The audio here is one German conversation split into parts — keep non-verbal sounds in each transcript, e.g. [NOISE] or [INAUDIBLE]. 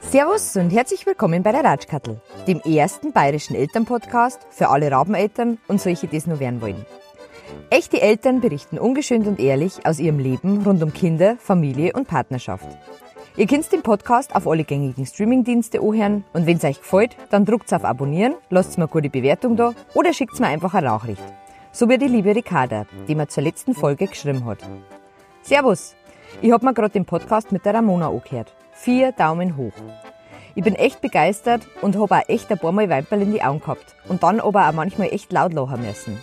Servus und herzlich willkommen bei der Ratschkattel, dem ersten bayerischen Elternpodcast für alle Rabeneltern und solche, die es nur werden wollen. Echte Eltern berichten ungeschönt und ehrlich aus ihrem Leben rund um Kinder, Familie und Partnerschaft. Ihr könnt den Podcast auf alle gängigen Streamingdienste anhören und wenn es euch gefällt, dann druckt auf Abonnieren, lasst mir eine gute Bewertung da oder schickt mir einfach eine Rauchricht. So wie die liebe Ricarda, die mir zur letzten Folge geschrieben hat. Servus! Ich hab mir gerade den Podcast mit der Ramona angehört. Vier Daumen hoch. Ich bin echt begeistert und habe auch echt ein paar Mal Weiberl in die Augen gehabt und dann aber auch manchmal echt laut lachen müssen.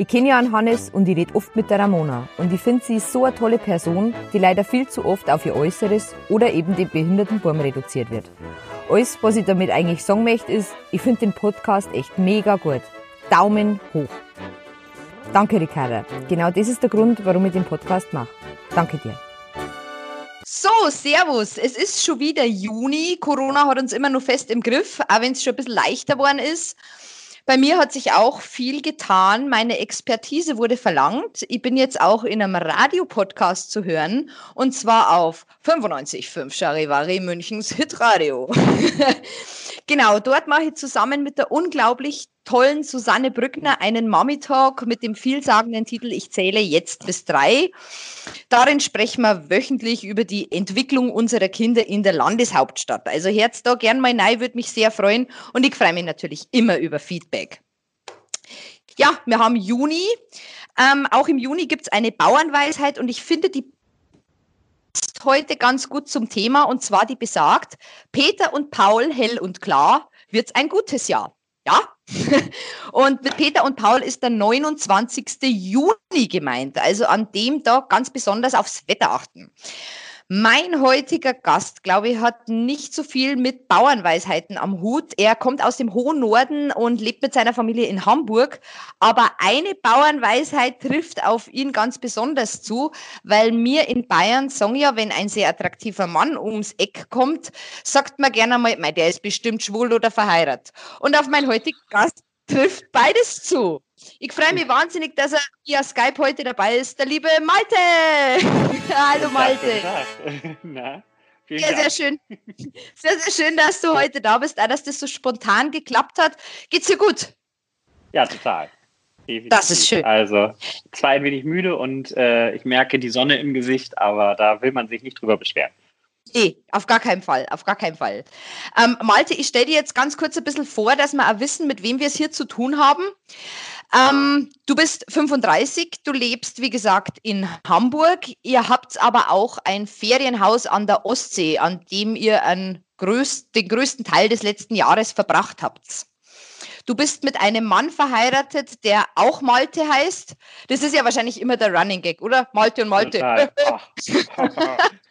Ich kenne ja einen Hannes und ich rede oft mit der Ramona und ich finde sie ist so eine tolle Person, die leider viel zu oft auf ihr Äußeres oder eben den behinderten Baum reduziert wird. Alles, was ich damit eigentlich sagen möchte, ist, ich finde den Podcast echt mega gut. Daumen hoch. Danke, Ricarda. Genau das ist der Grund, warum ich den Podcast mache. Danke dir. So, Servus. Es ist schon wieder Juni. Corona hat uns immer noch fest im Griff, auch wenn es schon ein bisschen leichter geworden ist. Bei mir hat sich auch viel getan. Meine Expertise wurde verlangt. Ich bin jetzt auch in einem Radiopodcast zu hören und zwar auf 95.5 Charivari Münchens Hitradio. [LAUGHS] genau, dort mache ich zusammen mit der unglaublich tollen Susanne Brückner einen Mommy Talk mit dem vielsagenden Titel Ich zähle jetzt bis drei. Darin sprechen wir wöchentlich über die Entwicklung unserer Kinder in der Landeshauptstadt. Also Herz da gern mal nein, würde mich sehr freuen und ich freue mich natürlich immer über Feedback. Ja, wir haben Juni. Ähm, auch im Juni gibt es eine Bauernweisheit und ich finde, die heute ganz gut zum Thema und zwar die besagt, Peter und Paul, hell und klar, wird's ein gutes Jahr. Ja, [LAUGHS] und mit Peter und Paul ist der 29. Juni gemeint, also an dem Tag ganz besonders aufs Wetter achten. Mein heutiger Gast, glaube ich, hat nicht so viel mit Bauernweisheiten am Hut. Er kommt aus dem hohen Norden und lebt mit seiner Familie in Hamburg. Aber eine Bauernweisheit trifft auf ihn ganz besonders zu, weil mir in Bayern sagen ja, wenn ein sehr attraktiver Mann ums Eck kommt, sagt man gerne mal, der ist bestimmt schwul oder verheiratet. Und auf meinen heutigen Gast trifft beides zu. Ich freue mich wahnsinnig, dass er via Skype heute dabei ist. Der liebe Malte. [LAUGHS] Hallo Malte. Na, [LAUGHS] sehr, sehr schön. Sehr, sehr schön, dass du heute da bist, auch dass das so spontan geklappt hat. Geht's dir gut? Ja, total. Definitiv. Das ist schön. Also, zwar ein wenig müde und äh, ich merke die Sonne im Gesicht, aber da will man sich nicht drüber beschweren. Nee, auf gar keinen Fall, auf gar keinen Fall. Ähm, Malte, ich stelle dir jetzt ganz kurz ein bisschen vor, dass wir auch wissen, mit wem wir es hier zu tun haben. Ähm, du bist 35, du lebst, wie gesagt, in Hamburg. Ihr habt aber auch ein Ferienhaus an der Ostsee, an dem ihr größt, den größten Teil des letzten Jahres verbracht habt. Du bist mit einem Mann verheiratet, der auch Malte heißt. Das ist ja wahrscheinlich immer der Running Gag, oder? Malte und Malte. [LAUGHS] [LAUGHS]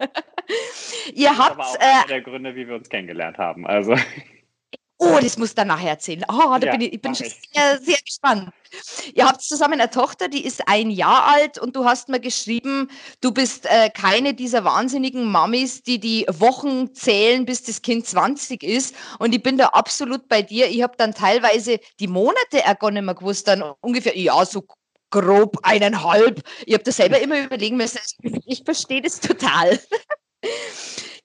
[LAUGHS] Ihr habt. Das ist aber auch einer äh, der Gründe, wie wir uns kennengelernt haben. Also. Oh, das muss dann nachher erzählen. Oh, da ja, bin ich, ich bin schon sehr, sehr gespannt. Ihr habt zusammen eine Tochter, die ist ein Jahr alt und du hast mir geschrieben, du bist äh, keine dieser wahnsinnigen Mamis, die die Wochen zählen, bis das Kind 20 ist. Und ich bin da absolut bei dir. Ich habe dann teilweise die Monate auch gar nicht mehr gewusst, dann ungefähr, ja, so grob eineinhalb. Ich habe das selber immer überlegen müssen. Ich verstehe das total. [LAUGHS]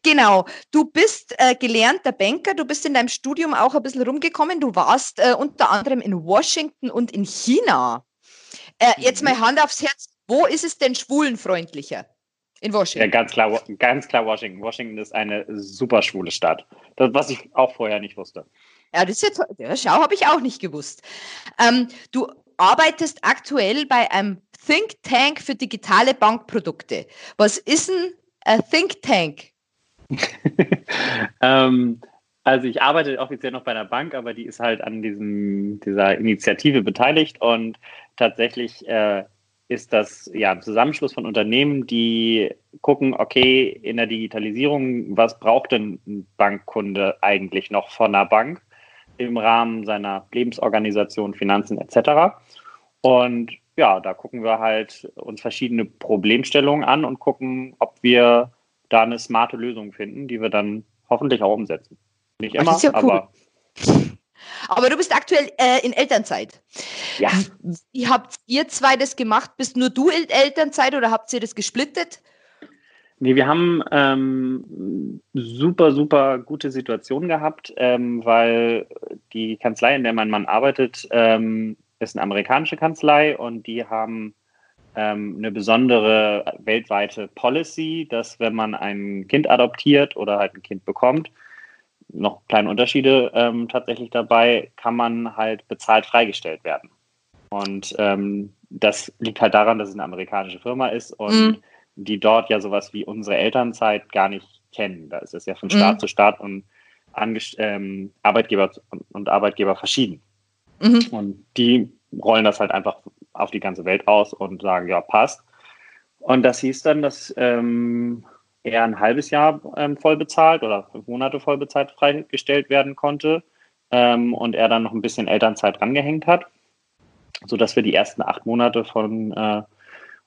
Genau, du bist äh, gelernter Banker, du bist in deinem Studium auch ein bisschen rumgekommen. Du warst äh, unter anderem in Washington und in China. Äh, jetzt mhm. mal Hand aufs Herz, wo ist es denn schwulenfreundlicher? In Washington. Ja, ganz klar, ganz klar Washington. Washington ist eine super schwule Stadt. Das, was ich auch vorher nicht wusste. Ja, das ist ja, ja schau, habe ich auch nicht gewusst. Ähm, du arbeitest aktuell bei einem Think Tank für digitale Bankprodukte. Was ist ein Think Tank? [LAUGHS] ähm, also ich arbeite offiziell noch bei einer Bank, aber die ist halt an diesem, dieser Initiative beteiligt und tatsächlich äh, ist das ja ein Zusammenschluss von Unternehmen, die gucken, okay, in der Digitalisierung, was braucht denn ein Bankkunde eigentlich noch von einer Bank im Rahmen seiner Lebensorganisation, Finanzen etc. Und ja, da gucken wir halt uns verschiedene Problemstellungen an und gucken, ob wir da eine smarte Lösung finden, die wir dann hoffentlich auch umsetzen. Nicht immer, ja cool. aber. [LAUGHS] Aber du bist aktuell äh, in Elternzeit. Ja. Wie habt ihr zwei das gemacht? Bist nur du in Elternzeit oder habt ihr das gesplittet? Nee, wir haben ähm, super, super gute Situationen gehabt, ähm, weil die Kanzlei, in der mein Mann arbeitet, ähm, ist eine amerikanische Kanzlei und die haben ähm, eine besondere weltweite Policy, dass wenn man ein Kind adoptiert oder halt ein Kind bekommt, noch kleine Unterschiede ähm, tatsächlich dabei, kann man halt bezahlt freigestellt werden. Und ähm, das liegt halt daran, dass es eine amerikanische Firma ist und mhm. Die dort ja sowas wie unsere Elternzeit gar nicht kennen. Da ist es ja von Staat mhm. zu Staat und ähm, Arbeitgeber und, und, Arbeitgeber verschieden. Mhm. Und die rollen das halt einfach auf die ganze Welt aus und sagen, ja, passt. Und das hieß dann, dass ähm, er ein halbes Jahr ähm, voll bezahlt oder fünf Monate voll bezahlt freigestellt werden konnte ähm, und er dann noch ein bisschen Elternzeit rangehängt hat, sodass wir die ersten acht Monate von äh,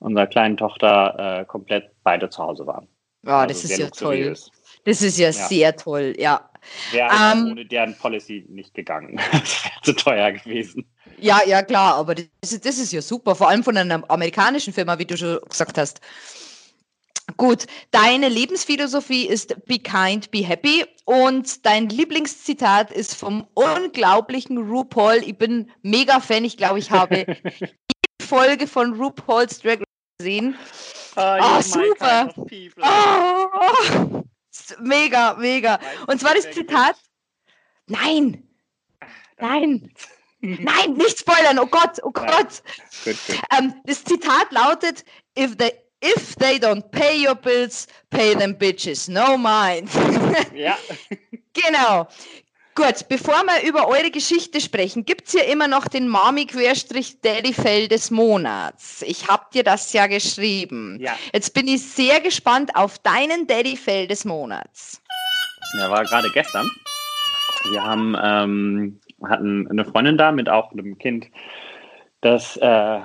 unserer kleinen Tochter äh, komplett beide zu Hause waren. Ja, also das ist ja toll. Das ist ja, ja, sehr toll, ja. Wäre um, ähm, ohne deren Policy nicht gegangen. [LAUGHS] das wäre zu teuer gewesen. Ja, ja, klar, aber das ist, das ist ja super, vor allem von einer amerikanischen Firma, wie du schon gesagt hast. Gut, deine Lebensphilosophie ist Be kind, be happy und dein Lieblingszitat ist vom unglaublichen RuPaul. Ich bin mega Fan, ich glaube, ich habe [LAUGHS] jede Folge von RuPaul's Drag gesehen. Oh, oh super. Oh, mega, mega. Und zwar das Zitat. Nein, nein. [LAUGHS] Nein, nicht spoilern, oh Gott, oh Gott. Gut, gut. Ähm, das Zitat lautet, if the If they don't pay your bills, pay them bitches, no mind. Ja. [LAUGHS] genau. Gut, bevor wir über eure Geschichte sprechen, gibt es hier immer noch den Mami-Daddy-Fell des Monats. Ich habe dir das ja geschrieben. Ja. Jetzt bin ich sehr gespannt auf deinen Daddy-Fell des Monats. Ja, war gerade gestern. Wir haben, ähm, hatten eine Freundin da mit auch einem Kind, das äh,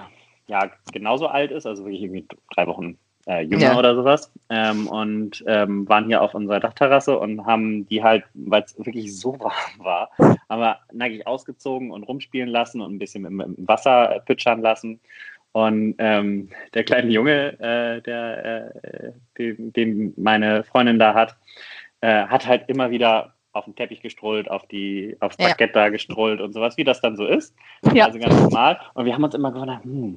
ja genauso alt ist, also wirklich irgendwie drei Wochen äh, jünger ja. oder sowas. Ähm, und ähm, waren hier auf unserer Dachterrasse und haben die halt, weil es wirklich so [LAUGHS] warm war, haben wir nackig ausgezogen und rumspielen lassen und ein bisschen im, im Wasser pütschern lassen. Und ähm, der kleine Junge, äh, der, äh, den, den, meine Freundin da hat, äh, hat halt immer wieder auf den Teppich gestrollt, auf die, aufs Parkett ja. da gestrollt und sowas, wie das dann so ist. Ja. Also ganz normal. Und wir haben uns immer gewundert, hm,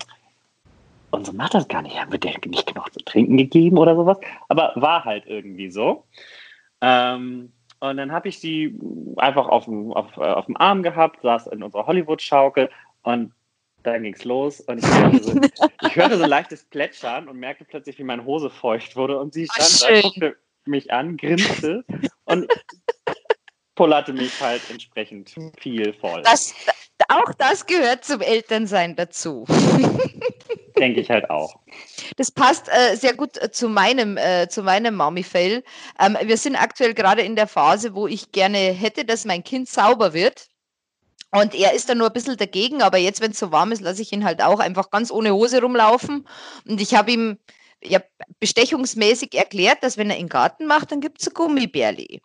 unsere Mutter das gar nicht, haben wir der nicht genug zu trinken gegeben oder sowas? Aber war halt irgendwie so. Ähm, und dann habe ich sie einfach auf dem, auf, äh, auf dem Arm gehabt, saß in unserer Hollywood-Schaukel und dann ging es los und ich hörte, so, [LAUGHS] ich hörte, so, leichtes Plätschern und merkte plötzlich, wie meine Hose feucht wurde und sie stand da, guckte mich an, grinste und pullerte mich halt entsprechend viel voll. Das, auch das gehört zum Elternsein dazu. [LAUGHS] Denke ich halt auch. Das passt äh, sehr gut äh, zu meinem, äh, zu meinem Mami-Fail. Ähm, wir sind aktuell gerade in der Phase, wo ich gerne hätte, dass mein Kind sauber wird. Und er ist da nur ein bisschen dagegen, aber jetzt, wenn es so warm ist, lasse ich ihn halt auch einfach ganz ohne Hose rumlaufen. Und ich habe ihm ja, bestechungsmäßig erklärt, dass wenn er in den Garten macht, dann gibt es Gummibärli.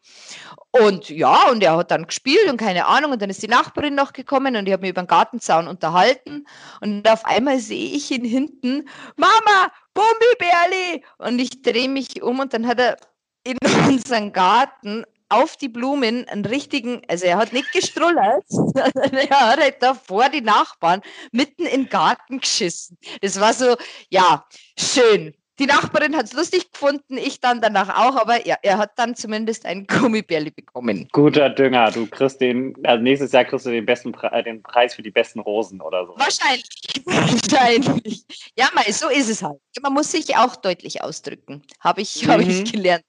Und ja, und er hat dann gespielt und keine Ahnung. Und dann ist die Nachbarin noch gekommen und ich habe mich über den Gartenzaun unterhalten. Und auf einmal sehe ich ihn hinten, Mama, Gummibärli! Und ich drehe mich um und dann hat er in [LAUGHS] unseren Garten auf die Blumen einen richtigen, also er hat nicht gestrullert, [LAUGHS] er hat halt davor die Nachbarn mitten in den Garten geschissen. Das war so, ja, schön. Die Nachbarin hat es lustig gefunden, ich dann danach auch, aber ja, er hat dann zumindest ein [LAUGHS] Gummibärli bekommen. Guter Dünger, du kriegst den, also nächstes Jahr kriegst du den besten Pre den Preis für die besten Rosen oder so. Wahrscheinlich, [LAUGHS] wahrscheinlich. Ja, mal, so ist es halt. Man muss sich auch deutlich ausdrücken, habe ich, mhm. hab ich gelernt.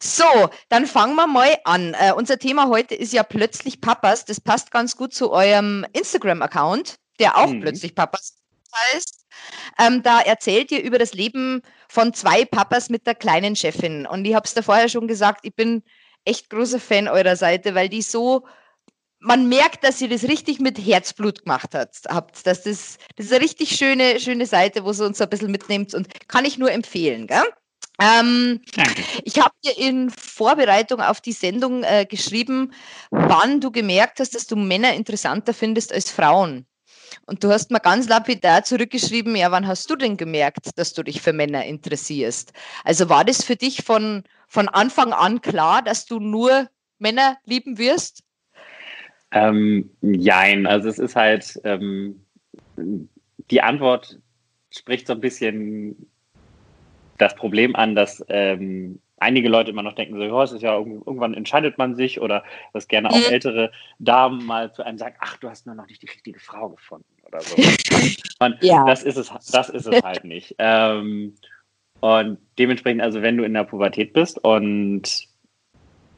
So, dann fangen wir mal an. Äh, unser Thema heute ist ja plötzlich Papas. Das passt ganz gut zu eurem Instagram-Account, der auch mhm. plötzlich Papas heißt. Ähm, da erzählt ihr über das Leben von zwei Papas mit der kleinen Chefin. Und ich habe es da vorher schon gesagt, ich bin echt großer Fan eurer Seite, weil die so, man merkt, dass ihr das richtig mit Herzblut gemacht habt. Dass das, das ist eine richtig schöne, schöne Seite, wo sie uns ein bisschen mitnimmt und kann ich nur empfehlen. Gell? Ähm, ich habe dir in Vorbereitung auf die Sendung äh, geschrieben, wann du gemerkt hast, dass du Männer interessanter findest als Frauen. Und du hast mir ganz lapidar zurückgeschrieben, ja, wann hast du denn gemerkt, dass du dich für Männer interessierst? Also war das für dich von, von Anfang an klar, dass du nur Männer lieben wirst? Ähm, jein, also es ist halt, ähm, die Antwort spricht so ein bisschen das Problem an, dass ähm, einige Leute immer noch denken, so, oh, es ist ja irgendwann entscheidet man sich oder dass gerne auch mhm. ältere Damen mal zu einem sagen, ach, du hast nur noch nicht die richtige Frau gefunden oder so. [LAUGHS] und ja. das ist es, das ist es halt nicht. Ähm, und dementsprechend, also wenn du in der Pubertät bist und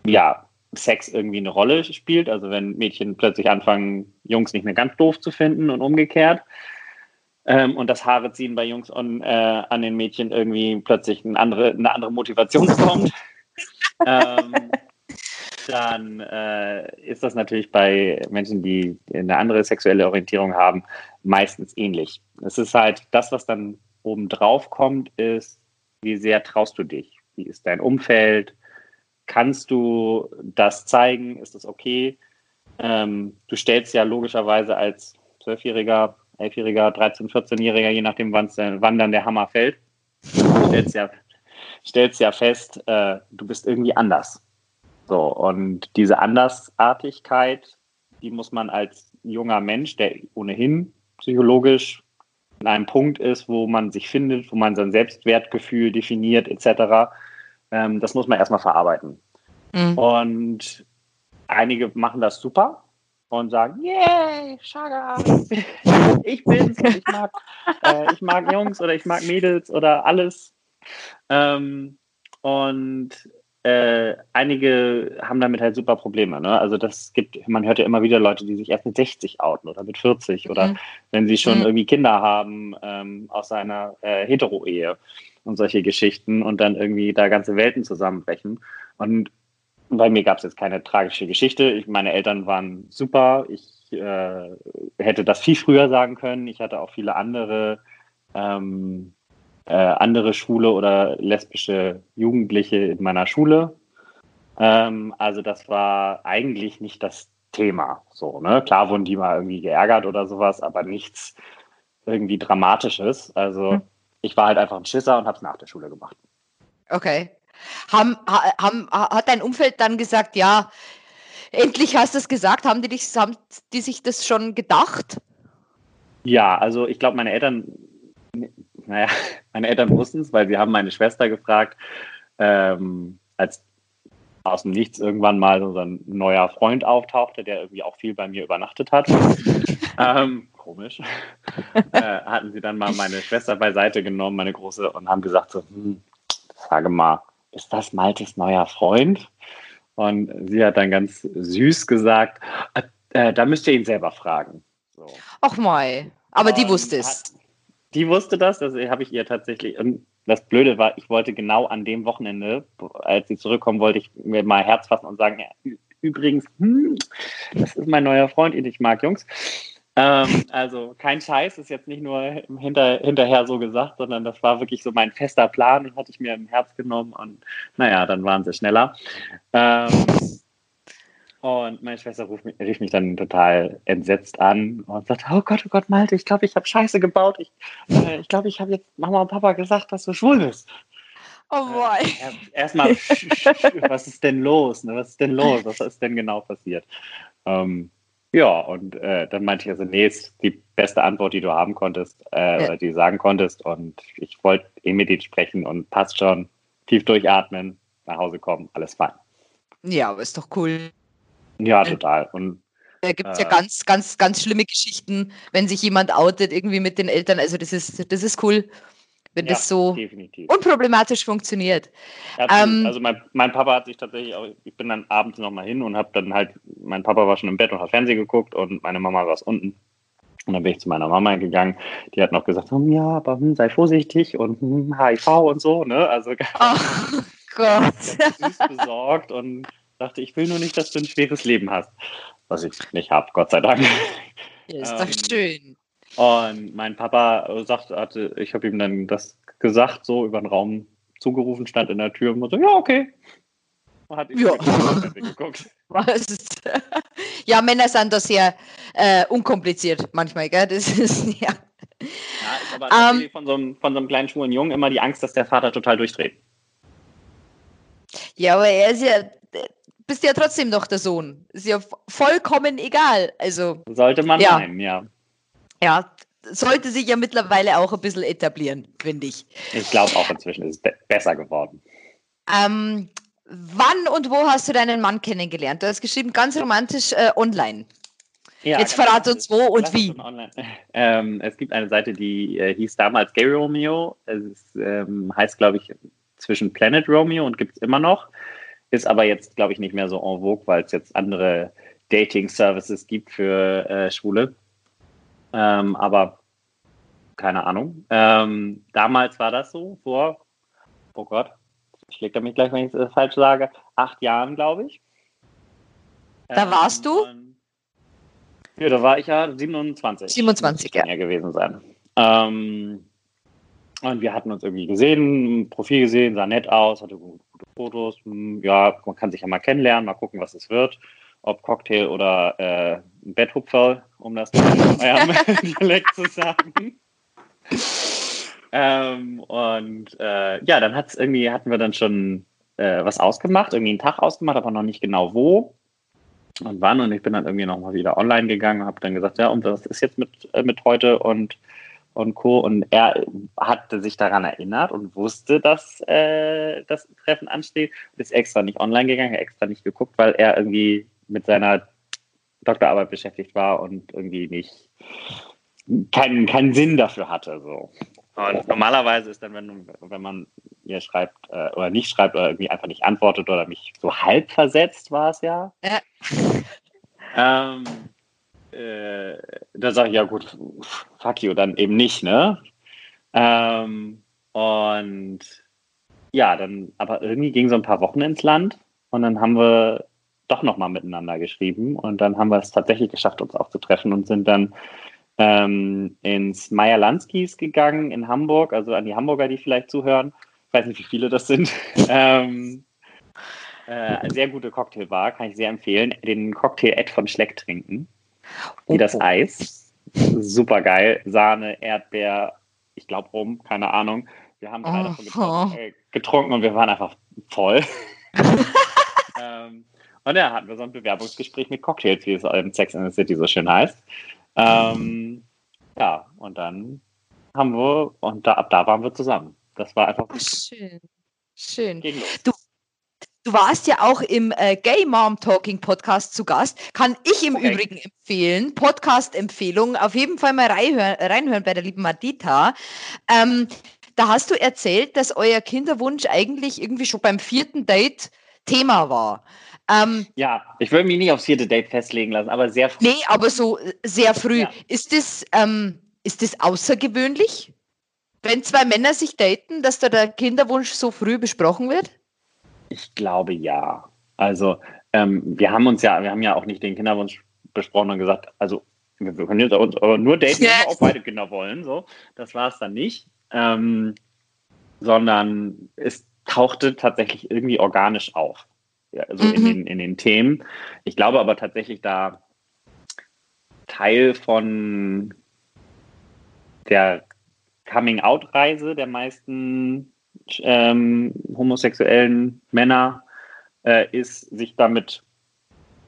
ja, Sex irgendwie eine Rolle spielt, also wenn Mädchen plötzlich anfangen, Jungs nicht mehr ganz doof zu finden und umgekehrt, ähm, und das Haare ziehen bei Jungs und, äh, an den Mädchen irgendwie plötzlich eine andere, eine andere Motivation kommt, [LAUGHS] ähm, dann äh, ist das natürlich bei Menschen, die eine andere sexuelle Orientierung haben, meistens ähnlich. Es ist halt das, was dann oben drauf kommt, ist, wie sehr traust du dich? Wie ist dein Umfeld? Kannst du das zeigen? Ist das okay? Ähm, du stellst ja logischerweise als Zwölfjähriger Elfjähriger, 13-, 14-Jähriger, je nachdem, wann dann der Hammer fällt, stellst ja, stellst ja fest, äh, du bist irgendwie anders. So, und diese Andersartigkeit, die muss man als junger Mensch, der ohnehin psychologisch in einem Punkt ist, wo man sich findet, wo man sein Selbstwertgefühl definiert, etc., ähm, das muss man erstmal verarbeiten. Mhm. Und einige machen das super, und sagen, yay, Shaga, [LAUGHS] ich bin's, ich mag, äh, ich mag Jungs oder ich mag Mädels oder alles. Ähm, und äh, einige haben damit halt super Probleme. Ne? Also das gibt, man hört ja immer wieder Leute, die sich erst mit 60 outen oder mit 40 mhm. oder wenn sie schon mhm. irgendwie Kinder haben ähm, aus einer äh, Hetero-Ehe und solche Geschichten und dann irgendwie da ganze Welten zusammenbrechen. Und bei mir gab es jetzt keine tragische Geschichte. Ich, meine Eltern waren super. Ich äh, hätte das viel früher sagen können. Ich hatte auch viele andere, ähm, äh, andere schwule oder lesbische Jugendliche in meiner Schule. Ähm, also das war eigentlich nicht das Thema. So, ne? Klar wurden die mal irgendwie geärgert oder sowas, aber nichts irgendwie Dramatisches. Also hm. ich war halt einfach ein Schisser und habe es nach der Schule gemacht. Okay. Haben, haben, hat dein Umfeld dann gesagt, ja, endlich hast du es gesagt, haben die, dich, haben die sich das schon gedacht? Ja, also ich glaube, meine Eltern, naja, [LAUGHS] meine Eltern wussten es, weil sie haben meine Schwester gefragt, ähm, als aus dem Nichts irgendwann mal so ein neuer Freund auftauchte, der irgendwie auch viel bei mir übernachtet hat. [LAUGHS] ähm, komisch. äh, hatten sie dann mal meine Schwester beiseite genommen, meine große, und haben gesagt so, hm, sage mal, ist das Maltes neuer Freund? Und sie hat dann ganz süß gesagt, äh, äh da müsst ihr ihn selber fragen. So. Ach mal, aber und die wusste es. Die wusste das, das habe ich ihr tatsächlich. Und das Blöde war, ich wollte genau an dem Wochenende, als sie zurückkommen, wollte ich mir mal Herz fassen und sagen, ja, übrigens, hm, das ist mein neuer Freund, ich mag Jungs. Ähm, also kein Scheiß, ist jetzt nicht nur hinter, hinterher so gesagt, sondern das war wirklich so mein fester Plan, den hatte ich mir im Herz genommen und naja, dann waren sie schneller. Ähm, und meine Schwester rief mich, rief mich, dann total entsetzt an und sagte, oh Gott, oh Gott, Malte, ich glaube, ich habe Scheiße gebaut. Ich glaube, äh, ich, glaub, ich habe jetzt Mama und Papa gesagt, dass du schwul bist. Oh boy. Äh, Erstmal, [LAUGHS] was ist denn los? Ne? Was ist denn los? Was ist denn genau passiert? Ähm, ja, und äh, dann meinte ich also, nee, ist die beste Antwort, die du haben konntest, äh, ja. die du sagen konntest. Und ich wollte eh mit ihm sprechen und passt schon, tief durchatmen, nach Hause kommen, alles fein. Ja, aber ist doch cool. Ja, total. Und da gibt es äh, ja ganz, ganz, ganz schlimme Geschichten, wenn sich jemand outet, irgendwie mit den Eltern. Also das ist, das ist cool wenn ja, das so definitiv. unproblematisch funktioniert. Ähm, also mein, mein, Papa hat sich tatsächlich auch, ich bin dann abends nochmal hin und habe dann halt, mein Papa war schon im Bett und hat Fernsehen geguckt und meine Mama war unten. Und dann bin ich zu meiner Mama gegangen, die hat noch gesagt, hm, ja, aber hm, sei vorsichtig und hm, HIV und so, ne? Also [LAUGHS] oh Gott. [LAUGHS] süß besorgt und dachte, ich will nur nicht, dass du ein schweres Leben hast. Was ich nicht habe, Gott sei Dank. Ja, ist ähm, doch schön. Und mein Papa sagt, hatte, ich habe ihm dann das gesagt, so über den Raum zugerufen, stand in der Tür und so, ja, okay. Und hat ja. geguckt. [LAUGHS] Was? Ja, Männer sind da sehr äh, unkompliziert manchmal, gell? Das [LAUGHS] ist, ja. Ja, ist aber um, ähm, von, so einem, von so einem kleinen schwulen Jungen immer die Angst, dass der Vater total durchdreht. Ja, aber er ist ja, bist ja trotzdem noch der Sohn. Ist ja vollkommen egal. Also. Sollte man ja. meinen, ja. Ja, sollte sich ja mittlerweile auch ein bisschen etablieren, finde ich. Ich glaube auch inzwischen ist es be besser geworden. Ähm, wann und wo hast du deinen Mann kennengelernt? Du hast geschrieben, ganz romantisch äh, online. Ja, Jetzt verrate uns wo und wie. Ähm, es gibt eine Seite, die äh, hieß damals Gay Romeo. Es ist, ähm, heißt, glaube ich, zwischen Planet Romeo und gibt es immer noch. Ist aber jetzt, glaube ich, nicht mehr so en vogue, weil es jetzt andere Dating-Services gibt für äh, Schwule. Ähm, aber keine Ahnung. Ähm, damals war das so, vor, oh Gott, schlägt er mich gleich, wenn ich es falsch sage, acht Jahren, glaube ich. Da ähm, warst du? Ja, da war ich ja 27. 27, ja. gewesen sein. Ähm, und wir hatten uns irgendwie gesehen, Profil gesehen, sah nett aus, hatte gute, Fotos. Ja, man kann sich ja mal kennenlernen, mal gucken, was es wird. Ob Cocktail oder äh, Betthupferl, um das in eurem [LAUGHS] [LAUGHS] Dialekt zu sagen. Ähm, und äh, ja, dann hat's irgendwie, hatten wir dann schon äh, was ausgemacht, irgendwie einen Tag ausgemacht, aber noch nicht genau wo und wann. Und ich bin dann irgendwie nochmal wieder online gegangen und habe dann gesagt, ja, und was ist jetzt mit, äh, mit heute und und Co. Und er hatte sich daran erinnert und wusste, dass äh, das Treffen ansteht und ist extra nicht online gegangen, extra nicht geguckt, weil er irgendwie mit seiner Doktorarbeit beschäftigt war und irgendwie nicht keinen, keinen Sinn dafür hatte. So. Und normalerweise ist dann, wenn, wenn man mir schreibt äh, oder nicht schreibt oder irgendwie einfach nicht antwortet oder mich so halb versetzt, war es ja. ja. [LAUGHS] Ähm, äh, da sage ich, ja gut, fuck you, dann eben nicht, ne? Ähm, und ja, dann, aber irgendwie ging so ein paar Wochen ins Land und dann haben wir doch nochmal miteinander geschrieben und dann haben wir es tatsächlich geschafft, uns auch zu treffen und sind dann ähm, ins Meyer Landskis gegangen in Hamburg, also an die Hamburger, die vielleicht zuhören. Ich weiß nicht, wie viele das sind. [LAUGHS] ähm, äh, sehr gute Cocktailbar, kann ich sehr empfehlen. Den Cocktail Ed von Schleck trinken. Wie das Eis. Super geil. Sahne, Erdbeer, ich glaube rum, keine Ahnung. Wir haben drei davon getrunken, äh, getrunken, und wir waren einfach voll. [LAUGHS] [LAUGHS] ähm, und ja, hatten wir so ein Bewerbungsgespräch mit Cocktails, wie es im Sex in the City so schön heißt. Ähm, ja, und dann haben wir, und da, ab da waren wir zusammen. Das war einfach. schön. Schön. Du, Du warst ja auch im äh, Gay Mom Talking Podcast zu Gast. Kann ich im okay. Übrigen empfehlen. Podcast-Empfehlung. Auf jeden Fall mal reinhören, reinhören bei der lieben Madita. Ähm, da hast du erzählt, dass euer Kinderwunsch eigentlich irgendwie schon beim vierten Date Thema war. Ähm, ja, ich würde mich nicht aufs vierte Date festlegen lassen, aber sehr früh. Nee, aber so äh, sehr früh. Ja. Ist, das, ähm, ist das außergewöhnlich, wenn zwei Männer sich daten, dass da der Kinderwunsch so früh besprochen wird? Ich glaube ja. Also ähm, wir haben uns ja, wir haben ja auch nicht den Kinderwunsch besprochen und gesagt, also wir können jetzt uns nur daten, wenn wir auch beide Kinder wollen. So, das war es dann nicht, ähm, sondern es tauchte tatsächlich irgendwie organisch auf, also mhm. in, den, in den Themen. Ich glaube aber tatsächlich, da Teil von der Coming-out-Reise der meisten ähm, homosexuellen Männer äh, ist, sich damit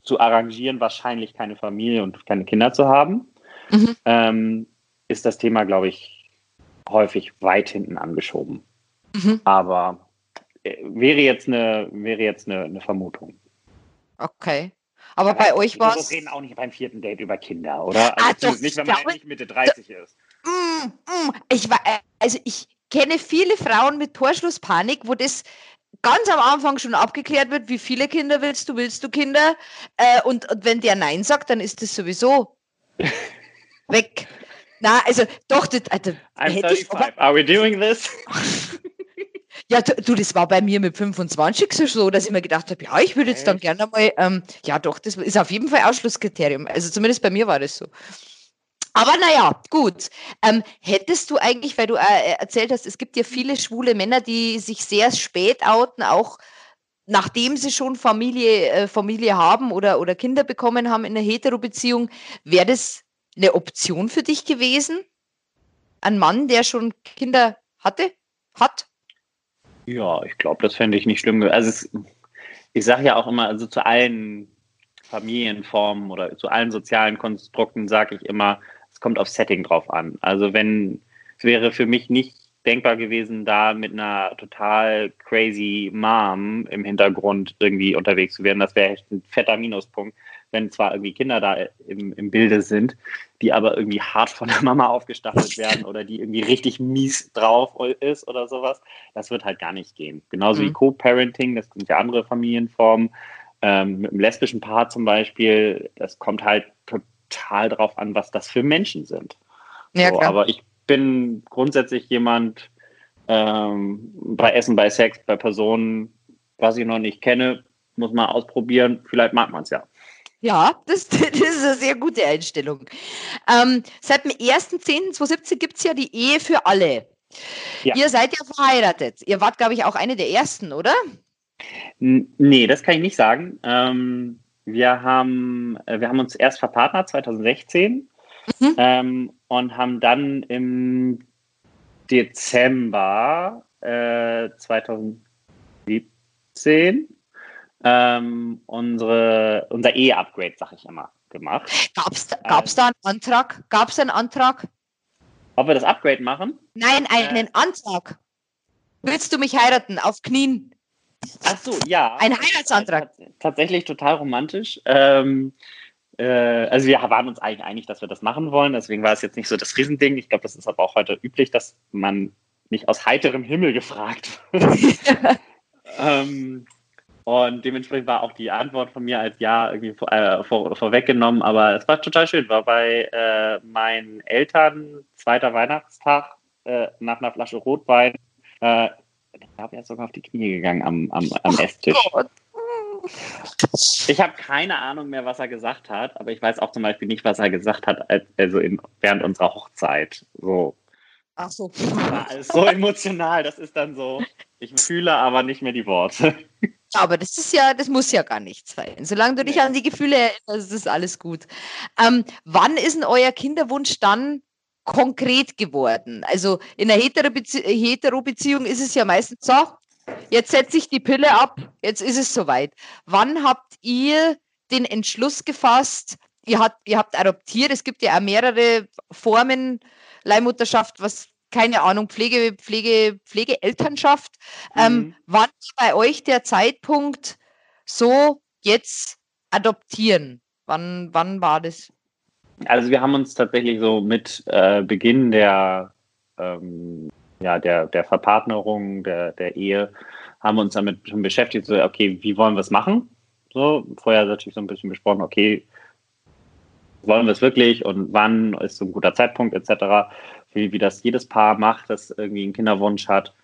zu arrangieren, wahrscheinlich keine Familie und keine Kinder zu haben, mhm. ähm, ist das Thema, glaube ich, häufig weit hinten angeschoben. Mhm. Aber wäre jetzt eine, wäre jetzt eine, eine Vermutung. Okay. Aber, Aber bei euch war es. Wir reden auch nicht beim vierten Date über Kinder, oder? Also ah, doch, nicht, wenn man glaube, nicht Mitte 30 ist. Mm, mm, ich war, äh, also ich, kenne viele Frauen mit Torschlusspanik, wo das ganz am Anfang schon abgeklärt wird, wie viele Kinder willst du, willst du Kinder? Äh, und, und, wenn der Nein sagt, dann ist das sowieso [LAUGHS] weg. Na, also doch, das, also, I'm 35. Aber, Are we doing this? [LAUGHS] Ja, du, das war bei mir mit 25 so, dass ich mir gedacht habe, ja, ich würde jetzt dann gerne mal, ähm, ja doch, das ist auf jeden Fall Ausschlusskriterium. Also zumindest bei mir war das so. Aber naja, gut. Ähm, hättest du eigentlich, weil du äh, erzählt hast, es gibt ja viele schwule Männer, die sich sehr spät outen, auch nachdem sie schon Familie, äh, Familie haben oder, oder Kinder bekommen haben in einer Hetero-Beziehung, wäre das eine Option für dich gewesen? Ein Mann, der schon Kinder hatte, hat? Ja, ich glaube, das fände ich nicht schlimm. Also es, ich sage ja auch immer, also zu allen Familienformen oder zu allen sozialen Konstrukten sage ich immer, es kommt auf Setting drauf an. Also wenn es wäre für mich nicht denkbar gewesen, da mit einer total crazy Mom im Hintergrund irgendwie unterwegs zu werden. Das wäre echt ein fetter Minuspunkt, wenn zwar irgendwie Kinder da im, im Bilde sind, die aber irgendwie hart von der Mama aufgestachelt werden oder die irgendwie richtig mies drauf ist oder sowas. Das wird halt gar nicht gehen. Genauso mhm. wie Co-Parenting, das sind ja andere Familienformen. Ähm, mit einem lesbischen Paar zum Beispiel, das kommt halt total drauf an, was das für Menschen sind. Ja, so, aber ich bin grundsätzlich jemand, ähm, bei Essen, bei Sex, bei Personen, was ich noch nicht kenne, muss man ausprobieren. Vielleicht mag man es ja. Ja, das, [LAUGHS] das, ist eine sehr gute Einstellung. Ähm, seit dem 1.10.2017 gibt es ja die Ehe für alle. Ja. Ihr seid ja verheiratet. Ihr wart, glaube ich, auch eine der ersten, oder? N nee, das kann ich nicht sagen. Ähm, wir, haben, äh, wir haben uns erst verpartnert 2016 mhm. ähm, und haben dann im Dezember äh, 2017 ähm, unsere, unser E-Upgrade, sag ich immer, gemacht. Gab es da, gab's da einen Antrag? Gab es einen Antrag? Ob wir das Upgrade machen? Nein, einen äh, Antrag. Willst du mich heiraten? Auf Knien. Ach so, ja. Ein Heiratsantrag. Tatsächlich total romantisch. Ähm, äh, also wir waren uns eigentlich einig, dass wir das machen wollen. Deswegen war es jetzt nicht so das Riesending. Ich glaube, das ist aber auch heute üblich, dass man nicht aus heiterem Himmel gefragt wird. [LAUGHS] ähm, und dementsprechend war auch die Antwort von mir als Ja irgendwie vor, äh, vor, vorweggenommen. Aber es war total schön. War bei äh, meinen Eltern zweiter Weihnachtstag äh, nach einer Flasche Rotwein. Äh, ich glaube, er ist sogar auf die Knie gegangen am, am, am Esstisch. Ich habe keine Ahnung mehr, was er gesagt hat, aber ich weiß auch zum Beispiel nicht, was er gesagt hat, also in, während unserer Hochzeit. So. Ach so. War alles so emotional, das ist dann so, ich fühle aber nicht mehr die Worte. [LAUGHS] Aber das ist ja, das muss ja gar nicht sein. Solange du dich an die Gefühle erinnerst, ist alles gut. Ähm, wann ist denn euer Kinderwunsch dann konkret geworden? Also in einer Hetero-Beziehung ist es ja meistens so, jetzt setze ich die Pille ab, jetzt ist es soweit. Wann habt ihr den Entschluss gefasst, ihr habt, ihr habt adoptiert, es gibt ja auch mehrere Formen Leihmutterschaft, was keine Ahnung, Pflege, Pflege, Pflegeelternschaft. Ähm, mhm. Ähm, wann bei euch der Zeitpunkt so jetzt adoptieren? Wann, wann war das? Also wir haben uns tatsächlich so mit äh, Beginn der, ähm, ja, der, der Verpartnerung, der, der Ehe, haben wir uns damit schon beschäftigt, so, okay, wie wollen wir es machen? So, vorher natürlich so ein bisschen besprochen, okay, wollen wir es wirklich und wann ist so ein guter Zeitpunkt etc wie, wie das jedes Paar macht, das irgendwie einen Kinderwunsch hat.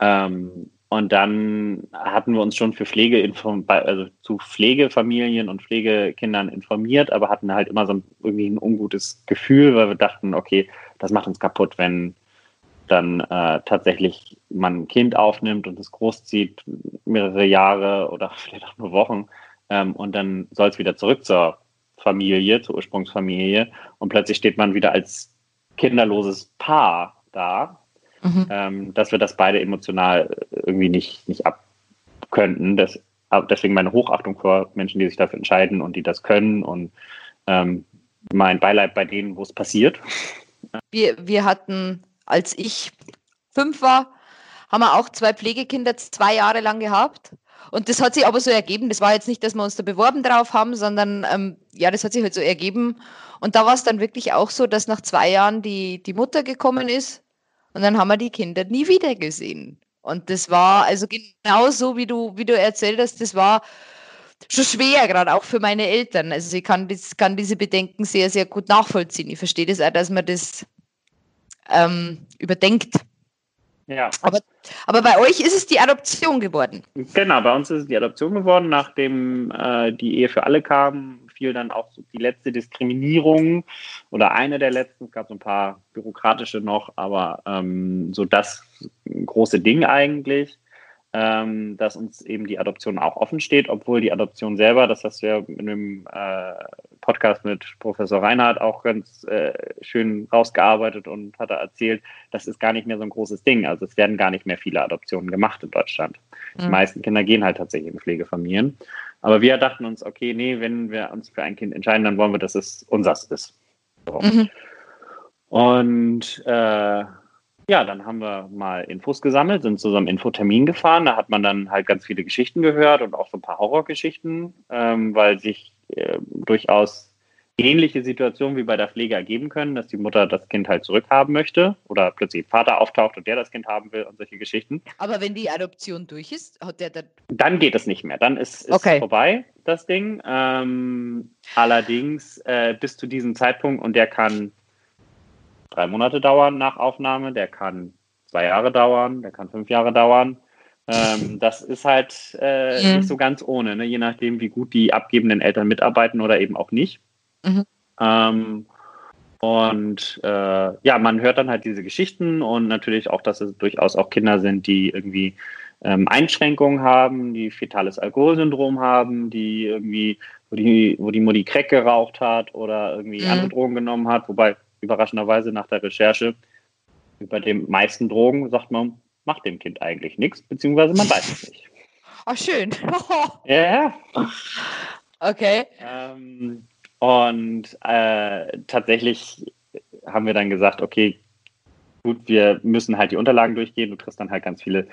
Ähm, und dann hatten wir uns schon für Pflege also zu Pflegefamilien und Pflegekindern informiert, aber hatten halt immer so ein, irgendwie ein ungutes Gefühl, weil wir dachten, okay, das macht uns kaputt, wenn dann äh, tatsächlich man ein Kind aufnimmt und es großzieht mehrere Jahre oder [LAUGHS] vielleicht auch nur Wochen ähm, und dann soll es wieder zurück zur Familie, zur Ursprungsfamilie und plötzlich steht man wieder als kinderloses Paar da, mhm. ähm, dass wir das beide emotional irgendwie nicht, nicht abkönnten. Das, deswegen meine Hochachtung vor Menschen, die sich dafür entscheiden und die das können und ähm, mein Beileid bei denen, wo es passiert. Wir, wir hatten, als ich fünf war, haben wir auch zwei Pflegekinder zwei Jahre lang gehabt. Und das hat sich aber so ergeben. Das war jetzt nicht, dass wir uns da beworben drauf haben, sondern ähm, ja, das hat sich halt so ergeben. Und da war es dann wirklich auch so, dass nach zwei Jahren die, die Mutter gekommen ist und dann haben wir die Kinder nie wieder gesehen. Und das war also genau so, wie du, wie du erzählt hast, das war schon schwer, gerade auch für meine Eltern. Also ich kann, das, kann diese Bedenken sehr, sehr gut nachvollziehen. Ich verstehe das auch, dass man das ähm, überdenkt. Ja. Aber, aber bei euch ist es die Adoption geworden. Genau, bei uns ist es die Adoption geworden, nachdem äh, die Ehe für alle kam, fiel dann auch so die letzte Diskriminierung oder eine der letzten. Es gab so ein paar bürokratische noch, aber ähm, so das große Ding eigentlich ähm, dass uns eben die Adoption auch offen steht, obwohl die Adoption selber, das hast du ja in dem äh, Podcast mit Professor Reinhardt auch ganz äh, schön rausgearbeitet und hat er erzählt, das ist gar nicht mehr so ein großes Ding. Also es werden gar nicht mehr viele Adoptionen gemacht in Deutschland. Mhm. Die meisten Kinder gehen halt tatsächlich in Pflegefamilien. Aber wir dachten uns, okay, nee, wenn wir uns für ein Kind entscheiden, dann wollen wir, dass es unseres ist. So. Mhm. Und äh, ja, dann haben wir mal Infos gesammelt, sind zu so einem Infotermin gefahren. Da hat man dann halt ganz viele Geschichten gehört und auch so ein paar Horrorgeschichten, ähm, weil sich äh, durchaus ähnliche Situationen wie bei der Pflege ergeben können, dass die Mutter das Kind halt zurückhaben möchte oder plötzlich Vater auftaucht und der das Kind haben will und solche Geschichten. Aber wenn die Adoption durch ist, hat der dann. Dann geht es nicht mehr. Dann ist, es okay. vorbei, das Ding. Ähm, allerdings äh, bis zu diesem Zeitpunkt und der kann drei Monate dauern nach Aufnahme, der kann zwei Jahre dauern, der kann fünf Jahre dauern. Ähm, [LAUGHS] das ist halt äh, mhm. nicht so ganz ohne, ne? je nachdem, wie gut die abgebenden Eltern mitarbeiten oder eben auch nicht. Mhm. Ähm, und äh, ja, man hört dann halt diese Geschichten und natürlich auch, dass es durchaus auch Kinder sind, die irgendwie ähm, Einschränkungen haben, die fetales Alkoholsyndrom haben, die irgendwie, wo die, wo die Mutti Crack geraucht hat oder irgendwie mhm. andere Drogen genommen hat, wobei überraschenderweise nach der Recherche, bei den meisten Drogen sagt man, macht dem Kind eigentlich nichts, beziehungsweise man weiß es nicht. Ach, schön. [LAUGHS] ja. Okay. Ähm, und äh, tatsächlich haben wir dann gesagt, okay, gut, wir müssen halt die Unterlagen durchgehen. Du kriegst dann halt ganz viele